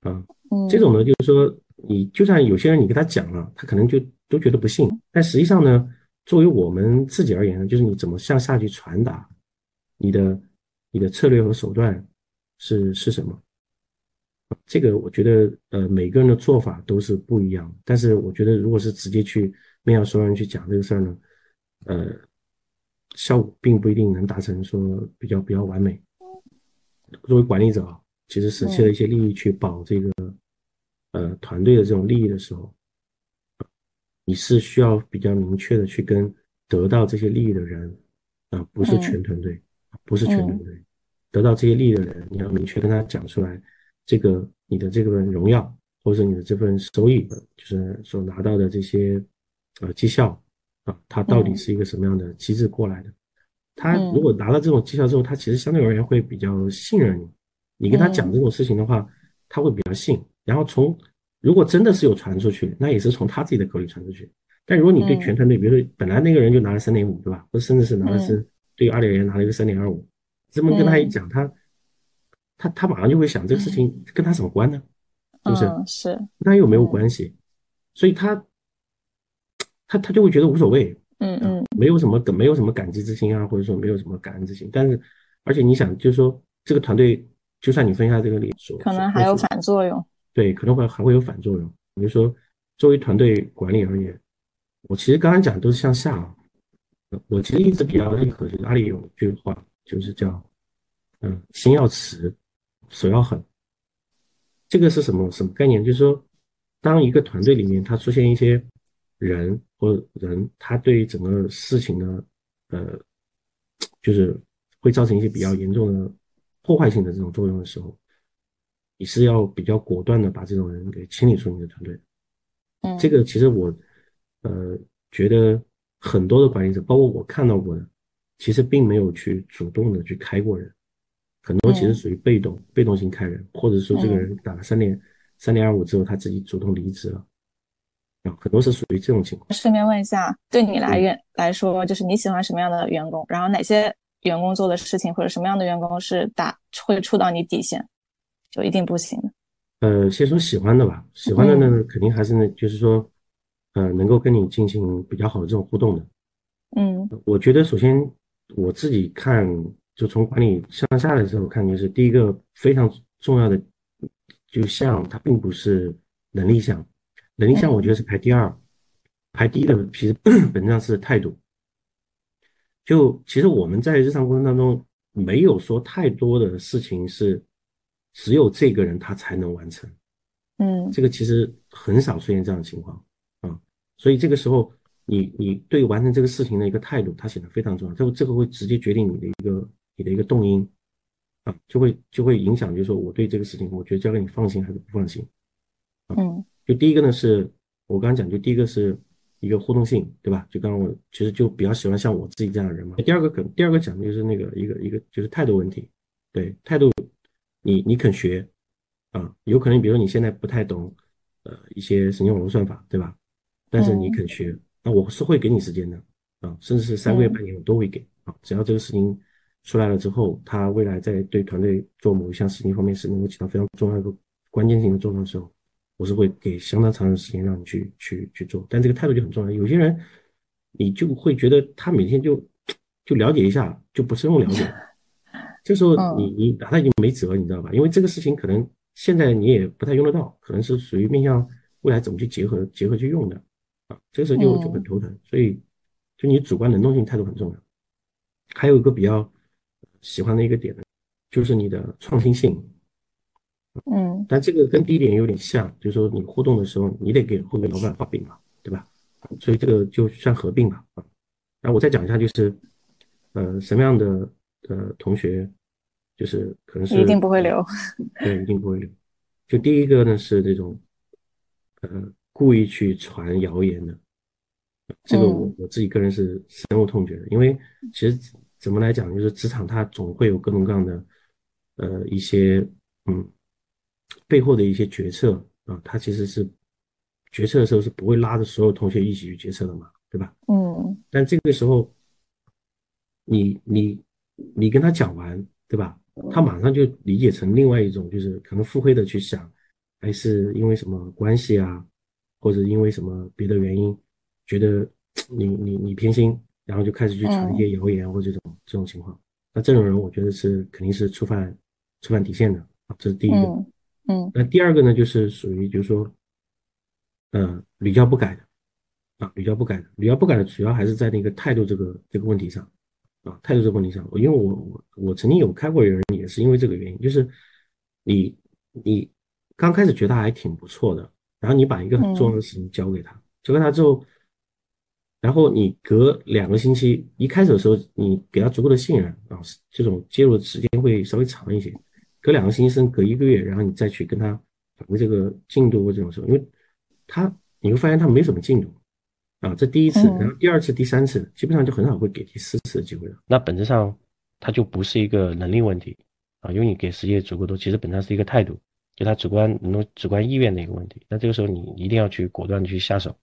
啊，这种呢就是说你就算有些人你跟他讲了，他可能就都觉得不信，但实际上呢，作为我们自己而言呢，就是你怎么向下去传达你的你的策略和手段。是是什么？这个我觉得，呃，每个人的做法都是不一样。但是我觉得，如果是直接去面向所有人去讲这个事儿呢，呃，效果并不一定能达成说比较比较完美。作为管理者啊，其实舍弃了一些利益去保这个呃团队的这种利益的时候，你是需要比较明确的去跟得到这些利益的人啊，不是全团队，不是全团队。得到这些利益的人，你要明确跟他讲出来，这个你的这份荣耀，或者你的这份收益，就是所拿到的这些呃绩效啊，它到底是一个什么样的机制过来的？他如果拿到这种绩效之后，他其实相对而言会比较信任你。你跟他讲这种事情的话，他会比较信。然后从如果真的是有传出去，那也是从他自己的口里传出去。但如果你对全团队，比如说本来那个人就拿了三点五，对吧？或者甚至是拿的是对于阿里人拿了一个三点二五。这么跟他一讲，他他他马上就会想这个事情跟他什么关呢？是不是？
是。
那又没有关系，所以他他他就会觉得无所谓。
嗯嗯。
没有什么感，没有什么感激之心啊，或者说没有什么感恩之心。但是，而且你想，就是说这个团队，就算你分下这个理说，
可能还有反作用。
对，可能会还会有反作用。比如说，作为团队管理而言，我其实刚刚讲都是向下啊。我其实一直比较认可，就是阿里有一句话。就是叫，嗯，心要慈，手要狠。这个是什么什么概念？就是说，当一个团队里面它出现一些人或人，他对整个事情的，呃，就是会造成一些比较严重的破坏性的这种作用的时候，你是要比较果断的把这种人给清理出你的团队。
嗯，
这个其实我，呃，觉得很多的管理者，包括我看到过的。其实并没有去主动的去开过人，很多其实属于被动被动型开人，或者说这个人打了三点三点二五之后，他自己主动离职了，啊，很多是属于这种情况。
顺便问一下，对你来员来说，就是你喜欢什么样的员工？然后哪些员工做的事情或者什么样的员工是打会触到你底线，就一定不行的？
呃，先说喜欢的吧，喜欢的呢，肯定还是呢，就是说，呃，能够跟你进行比较好的这种互动的。
嗯，
我觉得首先。我自己看，就从管理向下的时候看，就是第一个非常重要的，就像它并不是能力项，能力项我觉得是排第二，排第一的其实 本质上是态度。就其实我们在日常过程当中没有说太多的事情是只有这个人他才能完成，
嗯，
这个其实很少出现这样的情况啊，所以这个时候。你你对完成这个事情的一个态度，它显得非常重要。这个这个会直接决定你的一个你的一个动因啊，就会就会影响，就是说我对这个事情，我觉得交给你放心还是不放心
啊？嗯，
就第一个呢，是我刚刚讲，就第一个是一个互动性，对吧？就刚刚我其实就比较喜欢像我自己这样的人嘛。第二个可第二个讲的就是那个一个一个就是态度问题，对态度，你你肯学啊，有可能比如你现在不太懂呃一些神经网络算法，对吧？但是你肯学。那我是会给你时间的啊，甚至是三个月、半年我都会给啊。只要这个事情出来了之后，他未来在对团队做某一项事情方面是能够起到非常重要一个关键性的作用的时候，我是会给相当长的时间让你去去去做。但这个态度就很重要。有些人你就会觉得他每天就就了解一下，就不深入了解，这时候你你拿他已经没辙，你知道吧？因为这个事情可能现在你也不太用得到，可能是属于面向未来怎么去结合结合去用的。啊，这个时候就就很头疼，所以就你主观能动性态度很重要。还有一个比较喜欢的一个点呢，就是你的创新性。
嗯，
但这个跟第一点有点像，就是说你互动的时候，你得给后面老板画饼嘛，对吧？所以这个就算合并吧。啊，然后我再讲一下，就是呃什么样的呃同学，就是可能是
一定不会留，
对，一定不会留。就第一个呢是这种呃。故意去传谣言的，这个我我自己个人是深恶痛绝的。因为其实怎么来讲，就是职场它总会有各种各样的
呃一些嗯背后的一些决策啊，他其实是决策的时候是不会拉着所有同学一起去决策的嘛，对吧？
嗯。
但这个时候，你你你跟他讲完，对吧？他马上就理解成另外一种，就是可能腹黑的去想，还是因为什么关系啊，或者因为什么别的原因，觉得 你你你偏心，然后就开始去传一些谣言或这种这种情况。那这种人，我觉得是肯定是触犯触犯底线的啊，这是第一个。
嗯。
那第二个呢，就是属于就是说，呃，屡教不改的啊，屡教不改的，屡教不改的主要还是在那个态度这个这个问题上。啊，态度这个问题上，因为我我我曾经有开过人，也是因为这个原因，就是你你刚开始觉得他还挺不错的，然后你把一个很重要的事情交给他，交给他之后，然后你隔两个星期，一开始的时候你给他足够的信任啊，这种介入的时间会稍微长一些，隔两个星期甚至隔一个月，然后你再去跟他反馈这个进度或这种时候，因为他你会发现他没什么进度。啊，这第一次，然后第二次、第三次，基本上就很少会给第四次的机会了。
那本质上，它就不是一个能力问题啊，因为你给时间足够多，其实本质上是一个态度，就他主观、能主观意愿的一个问题。那这个时候你一定要去果断的去下手。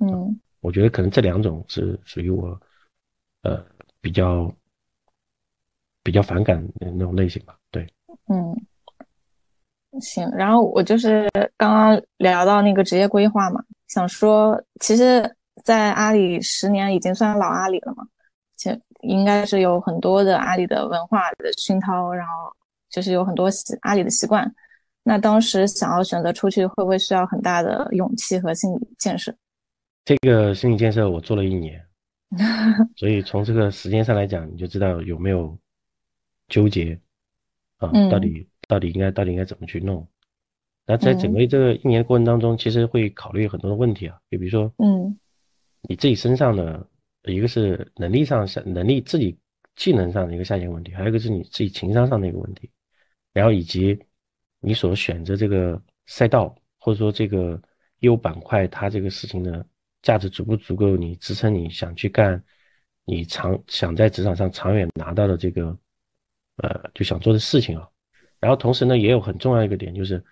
嗯，
我觉得可能这两种是属于我，呃，比较比较反感的那种类型吧。对，
嗯，行。然后我就是刚刚聊到那个职业规划嘛。想说，其实，在阿里十年已经算老阿里了嘛，其实应该是有很多的阿里的文化的熏陶，然后就是有很多习阿里的习惯。那当时想要选择出去，会不会需要很大的勇气和心理建设？
这个心理建设我做了一年，所以从这个时间上来讲，你就知道有没有纠结啊？到底到底应该到底应该怎么去弄？那在整个这个一年过程当中，其实会考虑很多的问题啊，就比如说，
嗯，
你自己身上的一个是能力上下能力自己技能上的一个下限问题，还有一个是你自己情商上的一个问题，然后以及你所选择这个赛道或者说这个业务板块，它这个事情的价值足不足够你支撑你想去干，你长想在职场上长远拿到的这个呃就想做的事情啊，然后同时呢也有很重要一个点就是。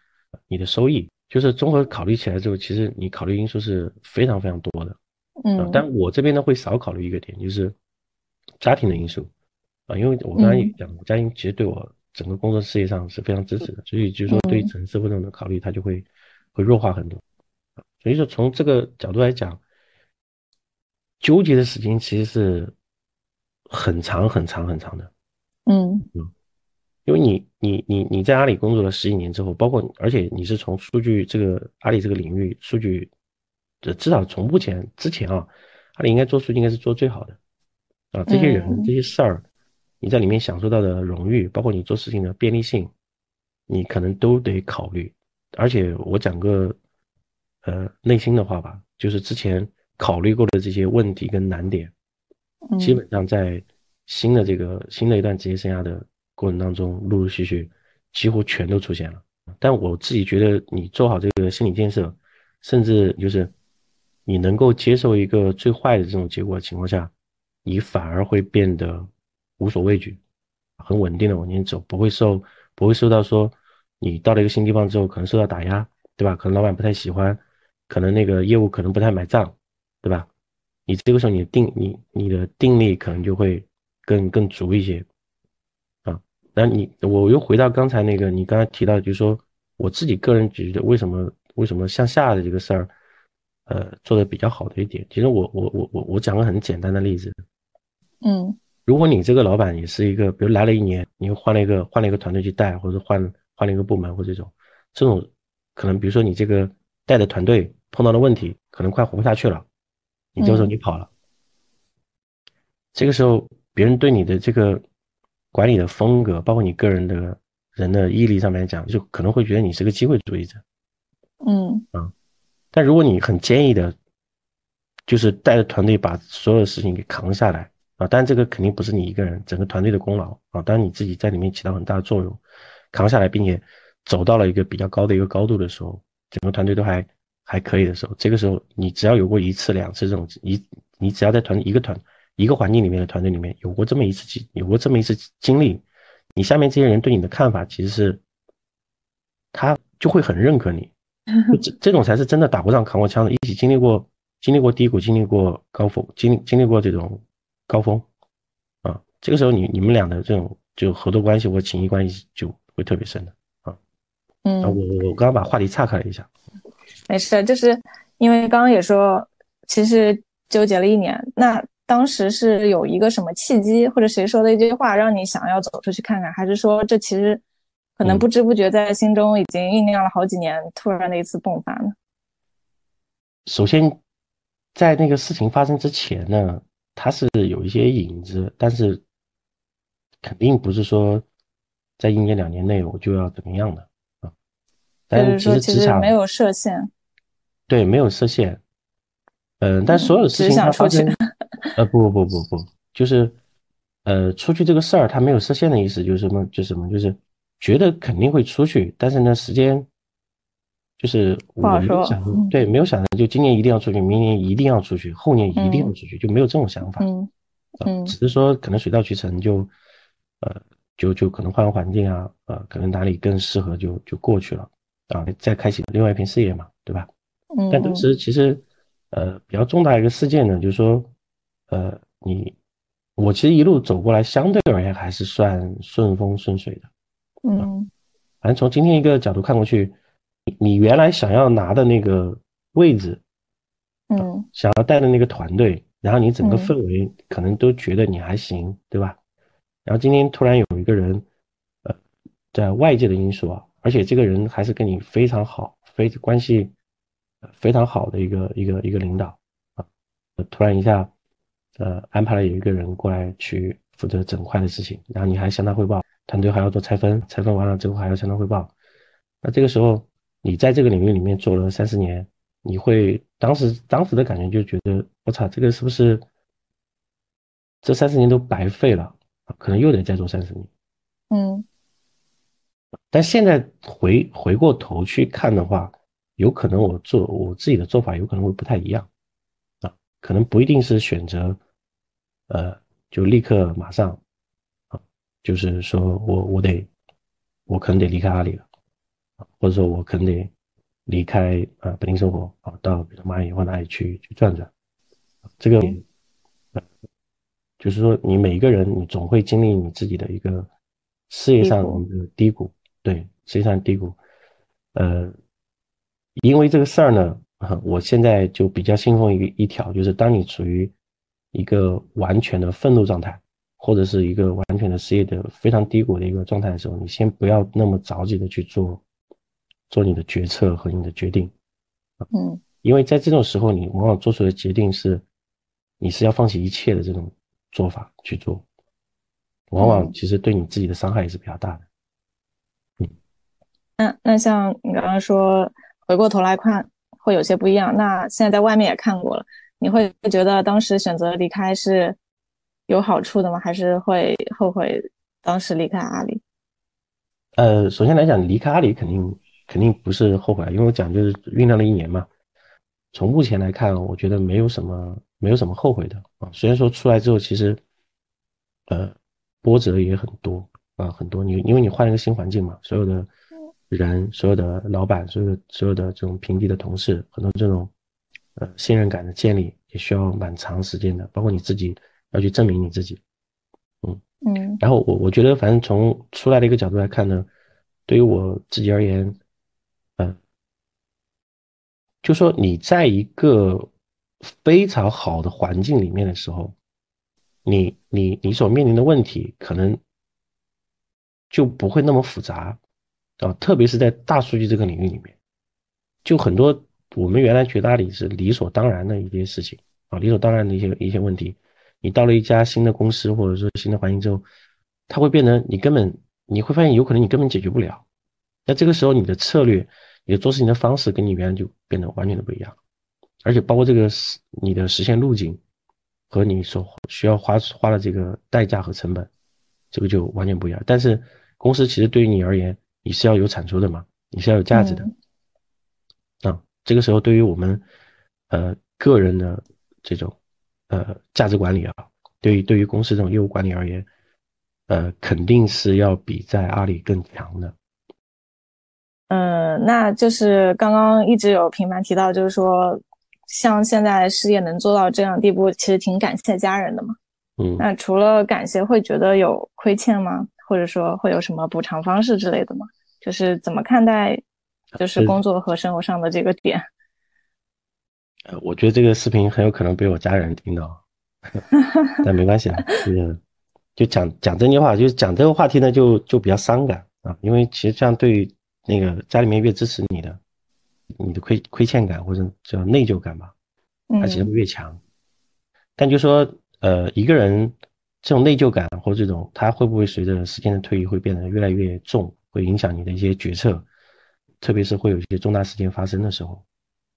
你的收益。就是综合考虑起来之后，其实你考虑因素是非常非常多的，
嗯，
但我这边呢会少考虑一个点，就是家庭的因素。啊，因为我刚才也讲，我家庭其实对我整个工作事业上是非常支持的，所以就是说对城市或者的考虑，它就会会弱化很多，所以说从这个角度来讲，纠结的时间其实是很长很长很长的，
嗯
嗯。因为你你你你在阿里工作了十几年之后，包括而且你是从数据这个阿里这个领域数据，至少从目前之前啊，阿里应该做数据应该是做最好的啊，这些人这些事儿，你在里面享受到的荣誉，包括你做事情的便利性，你可能都得考虑。而且我讲个呃内心的话吧，就是之前考虑过的这些问题跟难点，基本上在新的这个新的一段职业生涯的。过程当中，陆陆续续，几乎全都出现了。但我自己觉得，你做好这个心理建设，甚至就是你能够接受一个最坏的这种结果的情况下，你反而会变得无所畏惧，很稳定的往前走，不会受不会受到说你到了一个新地方之后可能受到打压，对吧？可能老板不太喜欢，可能那个业务可能不太买账，对吧？你这个时候你的定你你的定力可能就会更更足一些。啊。那你我又回到刚才那个，你刚才提到，就是说我自己个人觉得，为什么为什么向下的这个事儿，呃，做的比较好的一点，其实我我我我我讲个很简单的例子，
嗯，
如果你这个老板也是一个，比如来了一年，你又换了一个换了一个团队去带，或者换换了一个部门或这种，这种可能比如说你这个带的团队碰到的问题，可能快活不下去了，你这个时候你跑了，这个时候别人对你的这个。管理的风格，包括你个人的人的毅力上面来讲，就可能会觉得你是个机会主义者，
嗯
啊，但如果你很坚毅的，就是带着团队把所有的事情给扛下来啊，当然这个肯定不是你一个人，整个团队的功劳啊，当然你自己在里面起到很大的作用，扛下来，并且走到了一个比较高的一个高度的时候，整个团队都还还可以的时候，这个时候你只要有过一次两次这种一，你只要在团一个团。一个环境里面的团队里面有过这么一次经有过这么一次经历，你下面这些人对你的看法其实是，他就会很认可你，这这种才是真的打过仗扛过枪的，一起经历过经历过低谷，经历过高峰，经历经历过这种高峰，啊，这个时候你你们俩的这种就合作关系或情谊关系就会特别深的啊。
嗯，
我我刚刚把话题岔开了一下，
没事，就是因为刚刚也说，其实纠结了一年，那。当时是有一个什么契机，或者谁说的一句话让你想要走出去看看，还是说这其实可能不知不觉在心中已经酝酿了好几年，突然的一次迸发呢？
首先，在那个事情发生之前呢，它是有一些影子，但是肯定不是说在一年两年内我就要怎么样的啊。但
是说其实没有设限。
对，没有设限。嗯，但所有事情它发生。呃不不不不不，就是，呃出去这个事儿，它没有设限的意思，就是什么就什么，就是觉得肯定会出去，但是呢时间，就是我没有想对，没有想着就今年一定要出去，明年一定要出去，后年一定要出去，就没有这种想法，
嗯嗯，
只是说可能水到渠成，就，呃就就可能换个环境啊，呃可能哪里更适合就就过去了，啊再开启另外一片事业嘛，对吧？
嗯，
但当时其实，呃比较重大一个事件呢，就是说。呃，你我其实一路走过来，相对而言还是算顺风顺水的。
嗯，
反正从今天一个角度看过去，你你原来想要拿的那个位置，
嗯，
想要带的那个团队，然后你整个氛围可能都觉得你还行，对吧？然后今天突然有一个人，呃，在外界的因素啊，而且这个人还是跟你非常好，非关系非常好的一个一个一个领导啊，突然一下。呃，安排了有一个人过来去负责整块的事情，然后你还向他汇报，团队还要做拆分，拆分完了之后还要向他汇报。那这个时候，你在这个领域里面做了三四年，你会当时当时的感觉就觉得，我操，这个是不是这三四年都白费了？可能又得再做三四年。
嗯。
但现在回回过头去看的话，有可能我做我自己的做法有可能会不太一样。可能不一定是选择，呃，就立刻马上，啊，就是说我我得，我可能得离开阿里了，或者说我可能得离开啊本地生活啊，到比如蚂蚁或哪里去去转转，这个，呃，就是说你每一个人你总会经历你自己的一个事业上的低谷，对，事业上低谷，呃，因为这个事儿呢。我现在就比较信奉一一条，就是当你处于一个完全的愤怒状态，或者是一个完全的失业的非常低谷的一个状态的时候，你先不要那么着急的去做做你的决策和你的决定，
嗯，
因为在这种时候，你往往做出的决定是你是要放弃一切的这种做法去做，往往其实对你自己的伤害也是比较大的。
嗯，那那像你刚刚说，回过头来看。会有些不一样。那现在在外面也看过了，你会觉得当时选择离开是有好处的吗？还是会后悔当时离开阿里？
呃，首先来讲，离开阿里肯定肯定不是后悔，因为我讲就是酝酿了一年嘛。从目前来看，我觉得没有什么没有什么后悔的啊。虽然说出来之后，其实呃波折也很多啊，很多。你因为你换了一个新环境嘛，所有的。人所有的老板，所有的所有的这种平地的同事，很多这种呃信任感的建立也需要蛮长时间的，包括你自己要去证明你自己，嗯
嗯。
然后我我觉得，反正从出来的一个角度来看呢，对于我自己而言，嗯，就说你在一个非常好的环境里面的时候，你你你所面临的问题可能就不会那么复杂。啊，特别是在大数据这个领域里面，就很多我们原来觉得阿里是理所当然的一些事情啊，理所当然的一些一些问题，你到了一家新的公司或者说新的环境之后，它会变成你根本你会发现有可能你根本解决不了，那这个时候你的策略，你的做事情的方式跟你原来就变得完全的不一样，而且包括这个你的实现路径和你所需要花花的这个代价和成本，这个就完全不一样。但是公司其实对于你而言，你是要有产出的嘛？你是要有价值的啊！这个时候，对于我们呃个人的这种呃价值管理啊，对于对于公司这种业务管理而言，呃，肯定是要比在阿里更强的。
嗯，那就是刚刚一直有频繁提到，就是说，像现在事业能做到这样地步，其实挺感谢家人的嘛。
嗯，
那除了感谢，会觉得有亏欠吗？或者说会有什么补偿方式之类的吗？就是怎么看待，就是工作和生活上的这个点？
呃，我觉得这个视频很有可能被我家人听到，但没关系啊，这个就讲讲真心话，就是讲这个话题呢，就就比较伤感啊，因为其实这样对那个家里面越支持你的，你的亏亏欠感或者叫内疚感吧，它其实会越强。但就说呃，一个人这种内疚感或这种，他会不会随着时间的推移会变得越来越重，会影响你的一些决策，特别是会有一些重大事件发生的时候。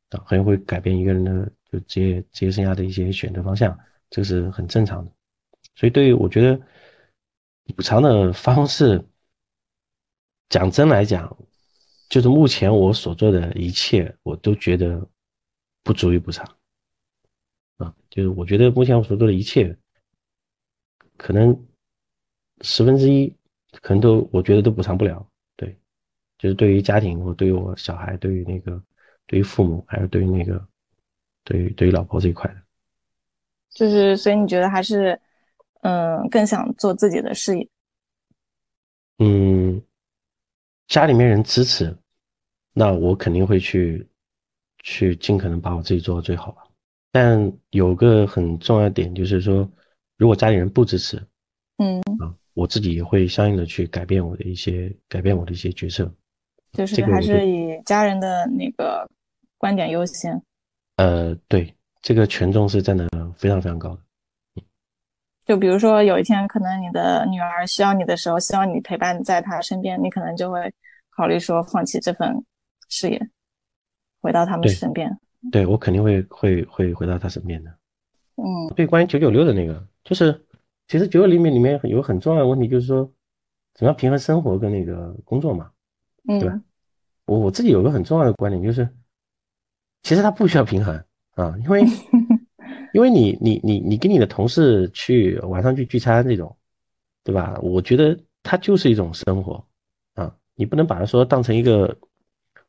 啊，很会改变一个人的就职业职业生涯的一些选择方向，这是很正常的。所以，对于我觉得补偿的方式，讲真来讲，就是目前我所做的一切，我都觉得不足以补偿。啊，就是我觉得目前我所做的一切，可能十分之一，可能都我觉得都补偿不了。对，就是对于家庭或对于我小孩，对于那个。对于父母，还有对于那个，对于对于老婆这一块的，
就是所以你觉得还是，嗯，更想做自己的事业。
嗯，家里面人支持，那我肯定会去，去尽可能把我自己做到最好吧。但有个很重要的点就是说，如果家里人不支持，
嗯
啊，我自己也会相应的去改变我的一些改变我的一些决策，
就是还是以家人的那个。观点优先，
呃，对，这个权重是占的非常非常高的。
就比如说有一天，可能你的女儿需要你的时候，希望你陪伴在她身边，你可能就会考虑说放弃这份事业，回到他们身边。
对我肯定会会会回到她身边的。
嗯，
对，关于九九六的那个，就是其实九九六里面里面有很重要的问题，就是说怎么样平衡生活跟那个工作嘛，对吧？我我自己有个很重要的观点就是。其实它不需要平衡啊，因为 因为你你你你跟你的同事去晚上去聚餐这种，对吧？我觉得它就是一种生活啊，你不能把它说当成一个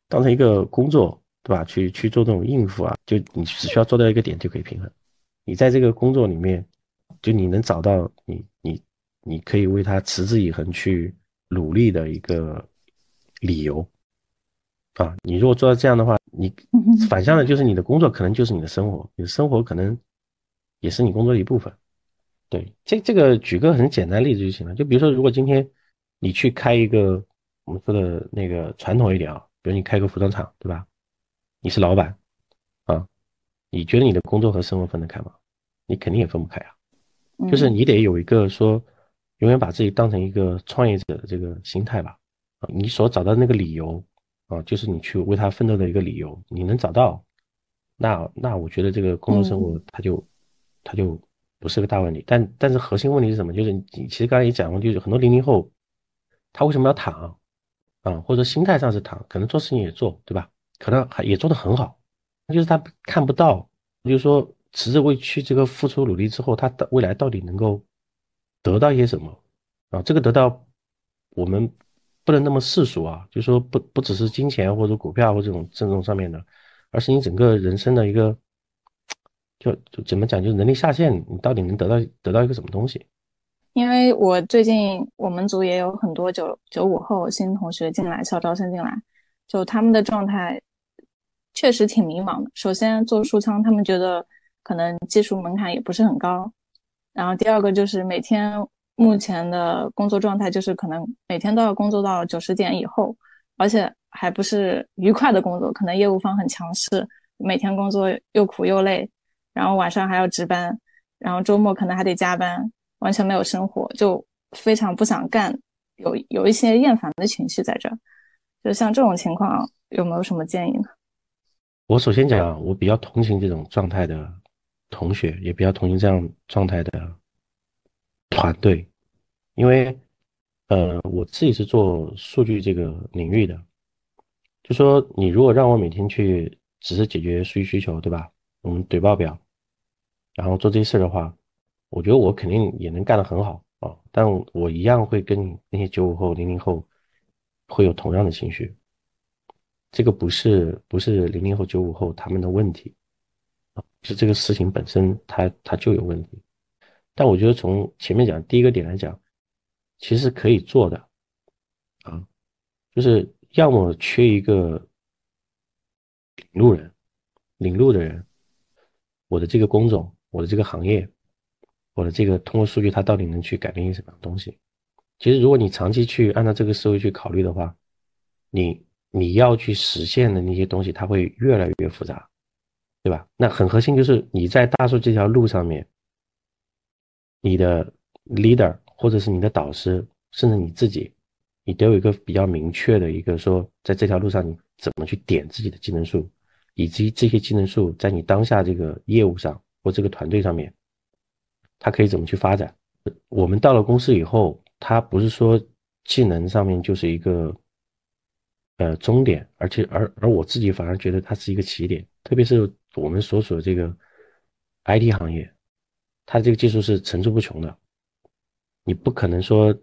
当成一个工作，对吧？去去做这种应付啊，就你只需要做到一个点就可以平衡。你在这个工作里面，就你能找到你你你可以为他持之以恒去努力的一个理由。啊，你如果做到这样的话，你反向的就是你的工作可能就是你的生活，你的生活可能也是你工作的一部分。对，这这个举个很简单例子就行了。就比如说，如果今天你去开一个我们说的那个传统一点啊，比如你开个服装厂，对吧？你是老板啊，你觉得你的工作和生活分得开吗？你肯定也分不开啊。就是你得有一个说，永远把自己当成一个创业者的这个心态吧。啊，你所找到那个理由。啊，就是你去为他奋斗的一个理由，你能找到，那那我觉得这个工作生活他就他就不是个大问题。但但是核心问题是什么？就是你其实刚才也讲过，就是很多零零后他为什么要躺啊？或者心态上是躺，可能做事情也做，对吧？可能还也做得很好，那就是他看不到，就是说持着为去这个付出努力之后，他的未来到底能够得到一些什么啊？这个得到我们。不能那么世俗啊，就说不不只是金钱或者股票或这种这种上面的，而是你整个人生的一个，就就怎么讲，就是能力下限，你到底能得到得到一个什么东西？
因为我最近我们组也有很多九九五后新同学进来，校招生进来，就他们的状态确实挺迷茫的。首先做数仓，他们觉得可能技术门槛也不是很高，然后第二个就是每天。目前的工作状态就是可能每天都要工作到九十点以后，而且还不是愉快的工作，可能业务方很强势，每天工作又苦又累，然后晚上还要值班，然后周末可能还得加班，完全没有生活，就非常不想干，有有一些厌烦的情绪在这儿。就像这种情况，有没有什么建议呢？
我首先讲，我比较同情这种状态的同学，也比较同情这样状态的团队。因为，呃，我自己是做数据这个领域的，就说你如果让我每天去只是解决数据需求，对吧？我们怼报表，然后做这些事的话，我觉得我肯定也能干得很好，啊，但我一样会跟那些九五后、零零后会有同样的情绪。这个不是不是零零后、九五后他们的问题，是这个事情本身它它就有问题。但我觉得从前面讲第一个点来讲，其实可以做的啊，就是要么缺一个领路人，领路的人，我的这个工种，我的这个行业，我的这个通过数据，它到底能去改变一些什么东西？其实如果你长期去按照这个思维去考虑的话，你。你要去实现的那些东西，它会越来越复杂，对吧？那很核心就是你在大数这条路上面，你的 leader 或者是你的导师，甚至你自己，你都有一个比较明确的一个说，在这条路上你怎么去点自己的技能树，以及这些技能树在你当下这个业务上或这个团队上面，它可以怎么去发展？我们到了公司以后，它不是说技能上面就是一个。呃，终点，而且而而我自己反而觉得它是一个起点，特别是我们所处的这个 IT 行业，它这个技术是层出不穷的，你不可能说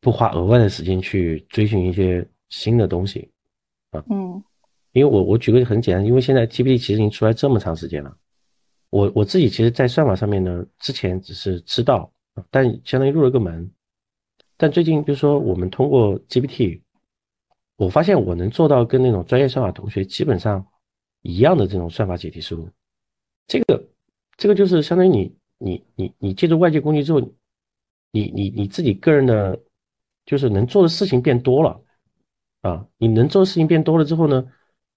不花额外的时间去追寻一些新的东西啊。
嗯，
因为我我举个很简单，因为现在 GPT 其实已经出来这么长时间了，我我自己其实，在算法上面呢，之前只是知道，但相当于入了个门，但最近就是说，我们通过 GPT。我发现我能做到跟那种专业算法同学基本上一样的这种算法解题思路，这个这个就是相当于你你你你借助外界工具之后，你你你自己个人的，就是能做的事情变多了啊，你能做的事情变多了之后呢，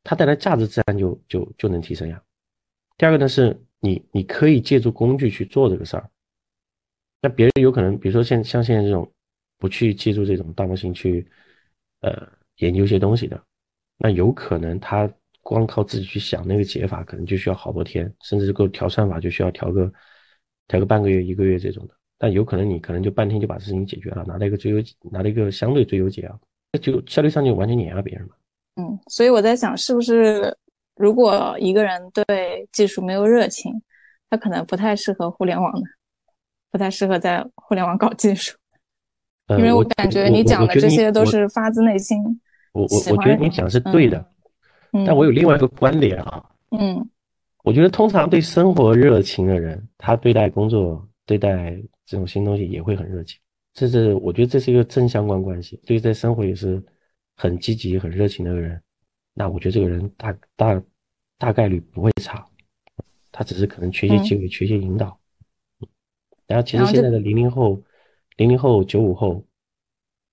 它带来价值自然就就就能提升呀。第二个呢是你你可以借助工具去做这个事儿，那别人有可能比如说像像现在这种不去借助这种大模型去呃。研究一些东西的，那有可能他光靠自己去想那个解法，可能就需要好多天，甚至够调算法就需要调个调个半个月、一个月这种的。但有可能你可能就半天就把事情解决了，拿到一个最优拿到一个相对最优解啊，那就效率上就完全碾压别人嘛。
嗯，所以我在想，是不是如果一个人对技术没有热情，他可能不太适合互联网的，不太适合在互联网搞技术，因为我感觉你讲的这些都是发自内心。
我我我觉得你讲是对的，但我有另外一个观点
啊。嗯，
我觉得通常对生活热情的人，他对待工作、对待这种新东西也会很热情。这是我觉得这是一个正相关关系。对于在生活也是很积极、很热情的人，那我觉得这个人大大大概率不会差，他只是可能缺些机会、缺些引导。然后其实现在的零零后、零零后、九五后。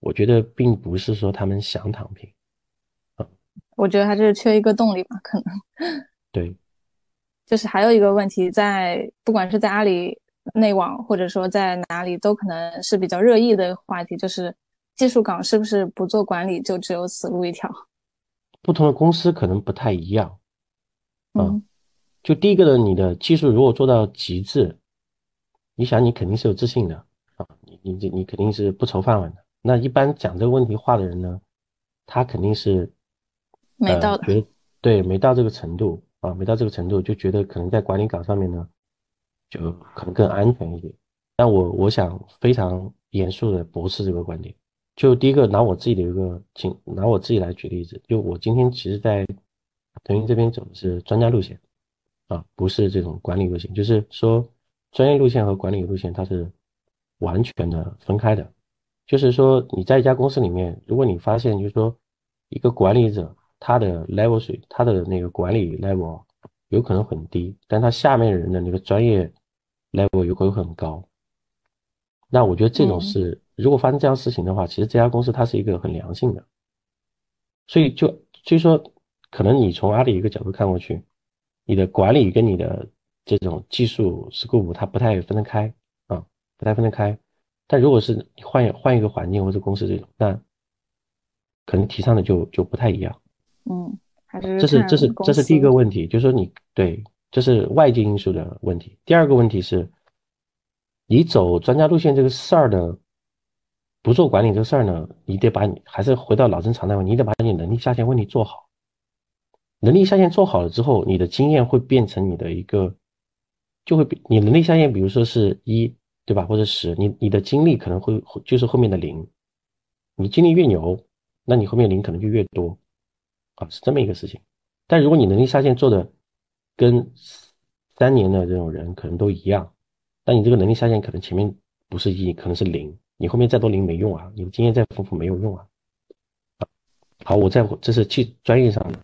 我觉得并不是说他们想躺平，
啊，我觉得他就是缺一个动力吧，可能。
对，
就是还有一个问题，在不管是在阿里内网，或者说在哪里，都可能是比较热议的话题，就是技术岗是不是不做管理就只有死路一条？
不同的公司可能不太一样，嗯，就第一个呢，你的技术如果做到极致，你想你肯定是有自信的啊，你你你你肯定是不愁饭碗的。那一般讲这个问题话的人呢，他肯定是
没到，
对没到这个程度啊，没到这个程度就觉得可能在管理岗上面呢，就可能更安全一点。但我我想非常严肃的驳斥这个观点。就第一个拿我自己的一个情，拿我自己来举例子，就我今天其实在腾讯这边走的是专家路线啊，不是这种管理路线。就是说专业路线和管理路线它是完全的分开的。就是说，你在一家公司里面，如果你发现，就是说，一个管理者他的 level 水，他的那个管理 level 有可能很低，但他下面人的那个专业 level 有可能很高。那我觉得这种是，如果发生这样事情的话，其实这家公司它是一个很良性的。所以就所以说，可能你从阿里一个角度看过去，你的管理跟你的这种技术 scope 它不太分得开啊，不太分得开。但如果是你换换一个环境或者公司这种，那可能提倡的就就不太一样。
嗯，还是
这是这是这是第一个问题，就是说你对，这是外界因素的问题。第二个问题是，你走专家路线这个事儿呢，不做管理这个事儿呢，你得把你还是回到老生常谈，你得把你能力下限问题做好。能力下限做好了之后，你的经验会变成你的一个，就会比你能力下限，比如说是一。对吧？或者十，你你的经历可能会就是后面的零，你经历越牛，那你后面零可能就越多，啊，是这么一个事情。但如果你能力下限做的跟三年的这种人可能都一样，但你这个能力下限可能前面不是一，可能是零，你后面再多零没用啊，你的经验再丰富没有用啊。好，我再这是技专业上的，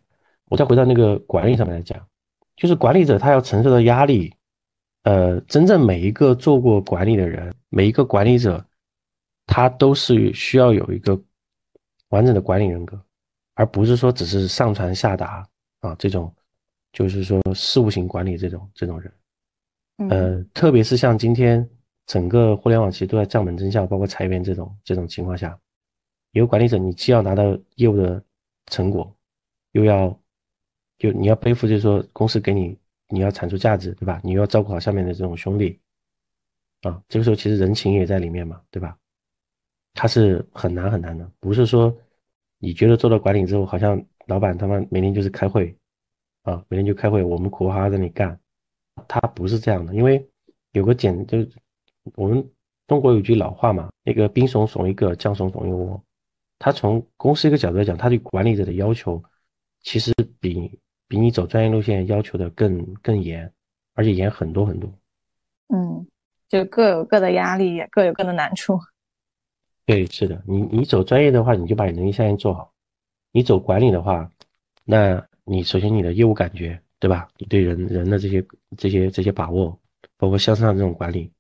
我再回到那个管理上面来讲，就是管理者他要承受的压力，呃，真正每一个做过管理的人，每一个管理者，他都是需要有一个完整的管理人格，而不是说只是上传下达啊这种，就是说事务型管理这种这种人，呃，特别是像今天整个互联网其实都在降本增效，包括裁员这种这种情况下。一个管理者，你既要拿到业务的成果，又要就你要背负，就是说公司给你你要产出价值，对吧？你要照顾好下面的这种兄弟，啊，这个时候其实人情也在里面嘛，对吧？他是很难很难的，不是说你觉得做到管理之后，好像老板他们每天就是开会，啊，每天就开会，我们苦哈哈在那里干，他不是这样的，因为有个简就我们中国有句老话嘛，那个兵怂怂一个，将怂怂一窝。他从公司一个角度来讲，他对管理者的要求其实比比你走专业路线要求的更更严，而且严很多很多。
嗯，就各有各的压力，也各有各的难处。
对，是的，你你走专业的话，你就把你能力下线做好；你走管理的话，那你首先你的业务感觉，对吧？你对人人的这些这些这些把握，包括向上这种管理，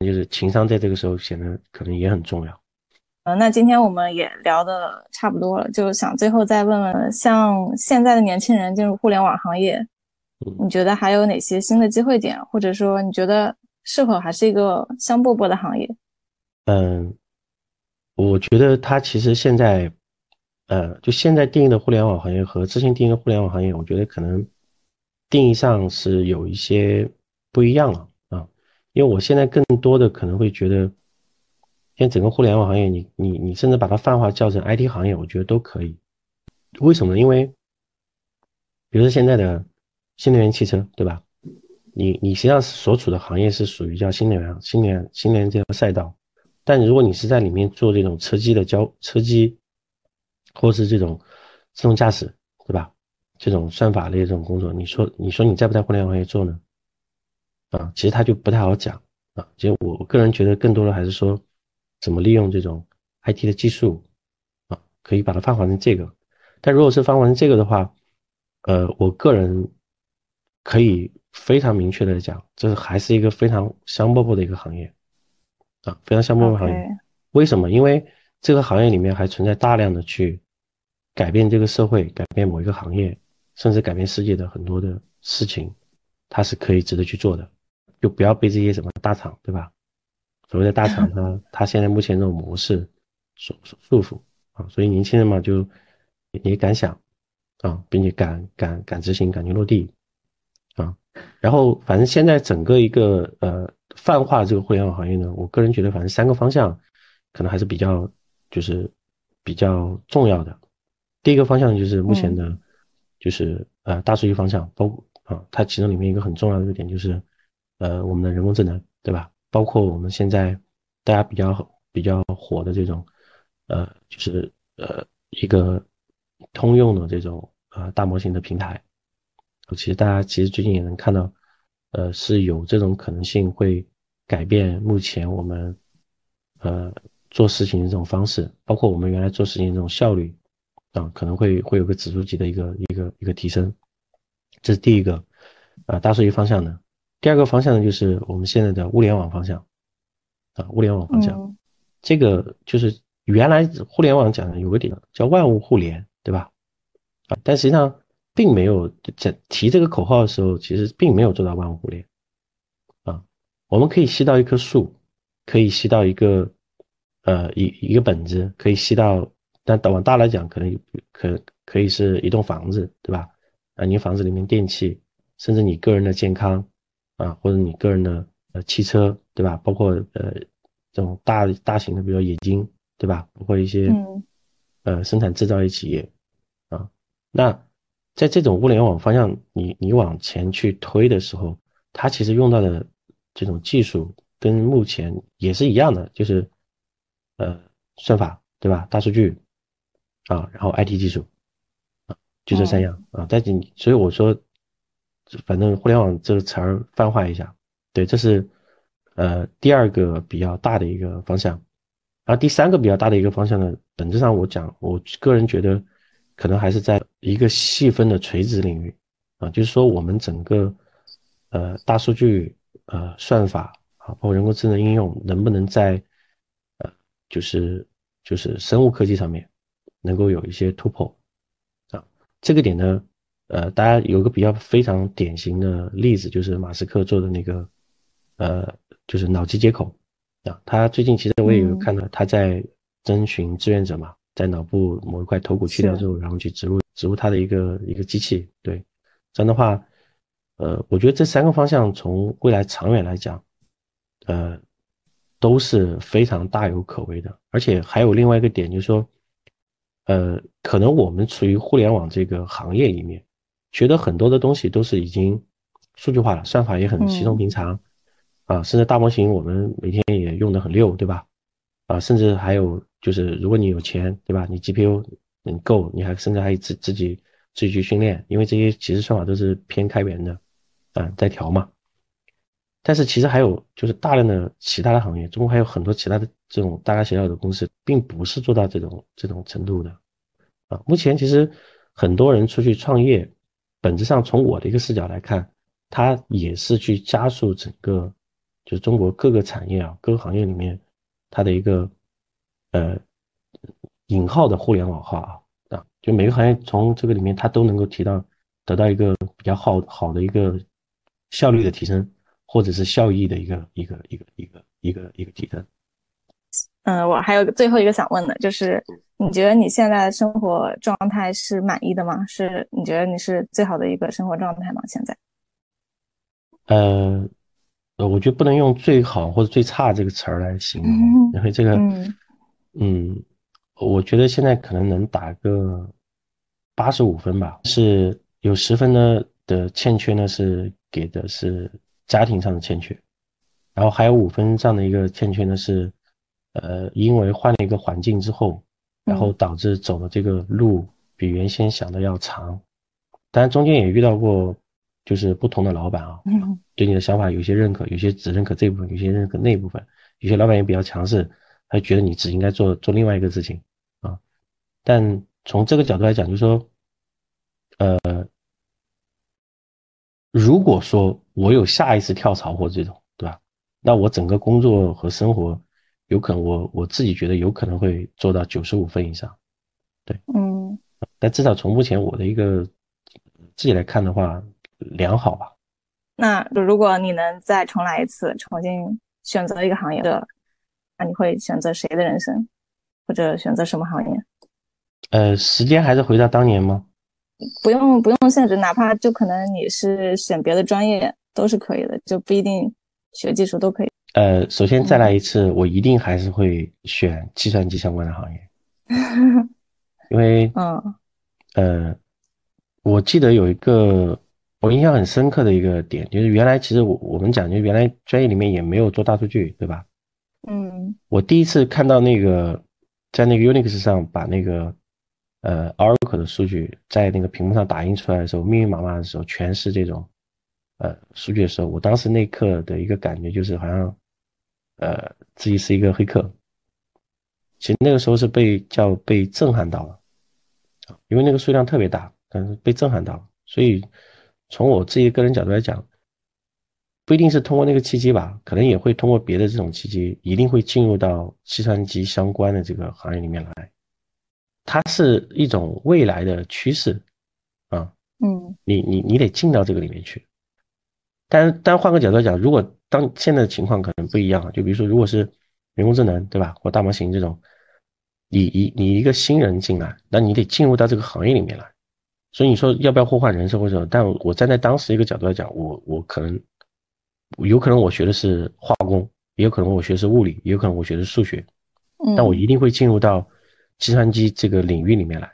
就是情商在这个时候显得可能也很重要。
嗯，那今天我们也聊的差不多了，就想最后再问问，像现在的年轻人进入互联网行业，你觉得还有哪些新的机会点，或者说你觉得是否还是一个香饽饽的行业？
嗯，我觉得它其实现在，呃，就现在定义的互联网行业和之前定义的互联网行业，我觉得可能定义上是有一些不一样了啊，因为我现在更多的可能会觉得。现在整个互联网行业，你你你甚至把它泛化叫成 IT 行业，我觉得都可以。为什么呢？因为，比如说现在的新能源汽车，对吧？你你实际上所处的行业是属于叫新能源、新能源、新能源这条赛道。但如果你是在里面做这种车机的交车机，或是这种自动驾驶，对吧？这种算法类这种工作，你说你说你在不在互联网行业做呢？啊，其实它就不太好讲啊。其实我个人觉得，更多的还是说。怎么利用这种 IT 的技术啊？可以把它泛化成这个。但如果是泛化成这个的话，呃，我个人可以非常明确的讲，这还是一个非常香饽饽的一个行业啊，非常像陌陌行业。为什么？因为这个行业里面还存在大量的去改变这个社会、改变某一个行业，甚至改变世界的很多的事情，它是可以值得去做的。就不要被这些什么大厂，对吧？所谓的大厂，它 它现在目前这种模式所所束缚啊，所以年轻人嘛，就也敢想啊，并且敢敢敢执行，敢去落地啊。然后，反正现在整个一个呃泛化这个互联网行业呢，我个人觉得，反正三个方向可能还是比较就是比较重要的。第一个方向就是目前的，就是呃大数据方向，包括啊，它其中里面一个很重要的一个点就是呃我们的人工智能，对吧？包括我们现在大家比较比较火的这种，呃，就是呃一个通用的这种呃大模型的平台，其实大家其实最近也能看到，呃是有这种可能性会改变目前我们呃做事情的这种方式，包括我们原来做事情这种效率啊，可能会会有个指数级的一个一个一个提升，这是第一个，啊大数据方向的。第二个方向呢，就是我们现在的物联网方向，啊，物联网方向，这个就是原来互联网讲的有个点叫万物互联，对吧？啊，但实际上并没有在提这个口号的时候，其实并没有做到万物互联，啊，我们可以吸到一棵树，可以吸到一个呃一一个本子，可以吸到，但往大来讲，可能可可以是一栋房子，对吧？啊，你房子里面电器，甚至你个人的健康。啊，或者你个人的呃汽车，对吧？包括呃这种大大型的，比如说冶金，对吧？包括一些呃生产制造业企业啊。那在这种物联网方向，你你往前去推的时候，它其实用到的这种技术跟目前也是一样的，就是呃算法对吧？大数据啊，然后 IT 技术啊，就这三样啊。但是你所以我说，反正互联网这个词儿泛化一下，对，这是呃第二个比较大的一个方向。然后第三个比较大的一个方向呢，本质上我讲，我个人觉得可能还是在一个细分的垂直领域啊，就是说我们整个呃大数据呃算法。啊，包括人工智能应用能不能在，呃，就是就是生物科技上面能够有一些突破啊？这个点呢，呃，大家有个比较非常典型的例子，就是马斯克做的那个，呃，就是脑机接口啊。他最近其实我也有看到他在征询志愿者嘛，在脑部某一块头骨去掉之后，然后去植入植入它的一个一个机器。对，这样的话，呃，我觉得这三个方向从未来长远来讲。呃，都是非常大有可为的，而且还有另外一个点，就是说，呃，可能我们处于互联网这个行业里面，觉得很多的东西都是已经数据化了，算法也很稀松平常，啊，甚至大模型我们每天也用的很溜，对吧？啊，甚至还有就是，如果你有钱，对吧？你 GPU 你够，你还甚至还自自己自己去训练，因为这些其实算法都是偏开源的，啊，在调嘛。但是其实还有就是大量的其他的行业，中国还有很多其他的这种大大小小的公司，并不是做到这种这种程度的啊。目前其实很多人出去创业，本质上从我的一个视角来看，它也是去加速整个就是中国各个产业啊各个行业里面它的一个呃引号的互联网化啊啊，就每个行业从这个里面它都能够提到得到一个比较好好的一个效率的提升。或者是效益的一个一个一个一个一个一个提升。
嗯，我还有最后一个想问的，就是你觉得你现在的生活状态是满意的吗？是你觉得你是最好的一个生活状态吗？现在？
呃，呃，我觉得不能用最好或者最差这个词儿来形容，因为这个，嗯，我觉得现在可能能打个八十五分吧，是有十分的的欠缺呢，是给的是。家庭上的欠缺，然后还有五分这样的一个欠缺呢，是，呃，因为换了一个环境之后，然后导致走的这个路比原先想的要长，当然中间也遇到过，就是不同的老板啊，对你的想法有些认可，有些只认可这部分，有些认可那部分，有些老板也比较强势，他觉得你只应该做做另外一个事情啊，但从这个角度来讲，就是说，呃。如果说我有下一次跳槽或这种，对吧？那我整个工作和生活，有可能我我自己觉得有可能会做到九十五分以上，对，
嗯。
但至少从目前我的一个自己来看的话，良好吧。
那如果你能再重来一次，重新选择一个行业的，那你会选择谁的人生，或者选择什么行业？
呃，时间还是回到当年吗？
不用不用限制，哪怕就可能你是选别的专业都是可以的，就不一定学技术都可以。
呃，首先再来一次，我一定还是会选计算机相关的行业，因为
嗯
呃，我记得有一个我印象很深刻的一个点，就是原来其实我我们讲，就原来专业里面也没有做大数据，对吧？
嗯，
我第一次看到那个在那个 Unix 上把那个。呃，Oracle 的数据在那个屏幕上打印出来的时候，密密麻麻的时候，全是这种呃数据的时候，我当时那刻的一个感觉就是好像呃自己是一个黑客。其实那个时候是被叫被震撼到了啊，因为那个数量特别大，但是被震撼到了。所以从我自己个人角度来讲，不一定是通过那个契机吧，可能也会通过别的这种契机，一定会进入到计算机相关的这个行业里面来。它是一种未来的趋势，啊，
嗯，
你你你得进到这个里面去。但但换个角度讲，如果当现在的情况可能不一样，就比如说，如果是人工智能，对吧，或大模型这种，你一你一个新人进来，那你得进入到这个行业里面来。所以你说要不要互换人生或者？但我站在当时一个角度来讲，我我可能有可能我学的是化工，也有可能我学的是物理，也有可能我学的是数学，但我一定会进入到。计算机这个领域里面来，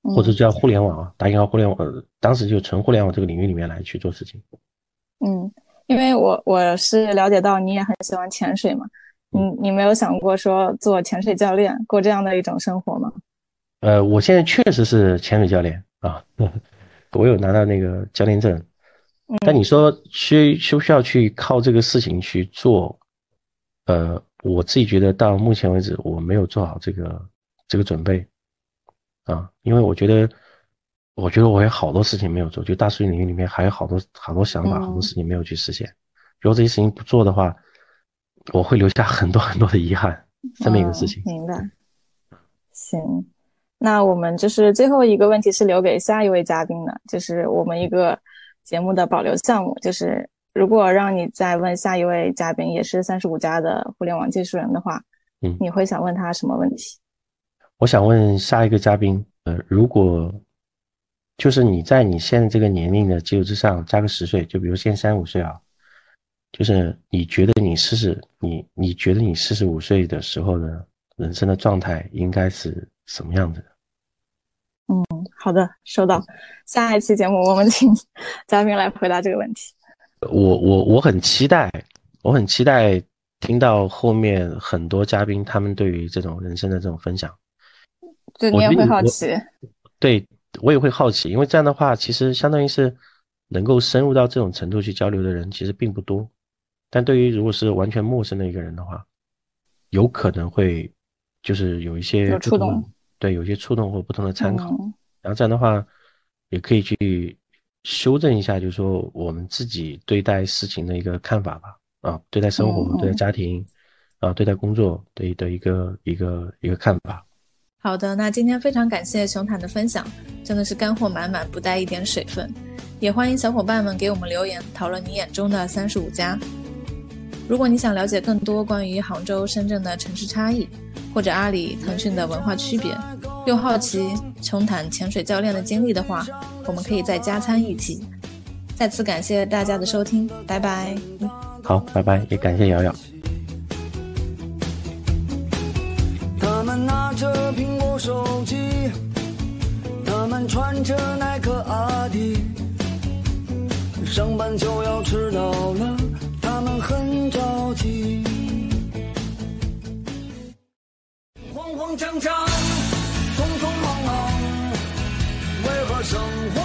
或者叫互联网啊，打引号互联网，当时就纯互联网这个领域里面来去做事情。
嗯，因为我我是了解到你也很喜欢潜水嘛，你你没有想过说做潜水教练，过这样的一种生活吗？
呃，我现在确实是潜水教练啊，我有拿到那个教练证。但你说需需不需要去靠这个事情去做？呃，我自己觉得到目前为止我没有做好这个这个准备啊，因为我觉得，我觉得我有好多事情没有做，就大数据领域里面还有好多好多想法，好多事情没有去实现。如果这些事情不做的话，我会留下很多 很多的遗憾。这么一个事情，
明白。行，那我们就是最后一个问题是留给下一位嘉宾的，就是我们一个。节目的保留项目就是，如果让你再问下一位嘉宾，也是三十五家的互联网技术人的话，
嗯，
你会想问他什么问题？
我想问下一个嘉宾，呃，如果就是你在你现在这个年龄的基础之上加个十岁，就比如现在三十五岁啊，就是你觉得你四十，你你觉得你四十五岁的时候的人生的状态应该是什么样子的？
嗯，好的，收到。下一期节目我们请嘉宾来回答这个问题。
我我我很期待，我很期待听到后面很多嘉宾他们对于这种人生的这种分享。
对，你也会好奇。
对，我也会好奇，因为这样的话，其实相当于是能够深入到这种程度去交流的人其实并不多。但对于如果是完全陌生的一个人的话，有可能会就是有一些
有触动。
对，有些触动或不同的参考，然后这样的话，也可以去修正一下，就是说我们自己对待事情的一个看法吧。啊，对待生活、对待家庭，啊，对待工作的的一个一个一个看法。
好的，那今天非常感谢熊坦的分享，真的是干货满满，不带一点水分。也欢迎小伙伴们给我们留言，讨论你眼中的三十五家。如果你想了解更多关于杭州、深圳的城市差异，或者阿里、腾讯的文化区别，又好奇穷坦潜水教练的经历的话，我们可以再加餐一期。再次感谢大家的收听，拜拜。
好，拜拜，也感谢瑶瑶。
他们拿着苹果手机，他们穿着耐克阿迪，上班就要迟到了。他们很着急，慌慌张张，匆匆忙忙，为何生活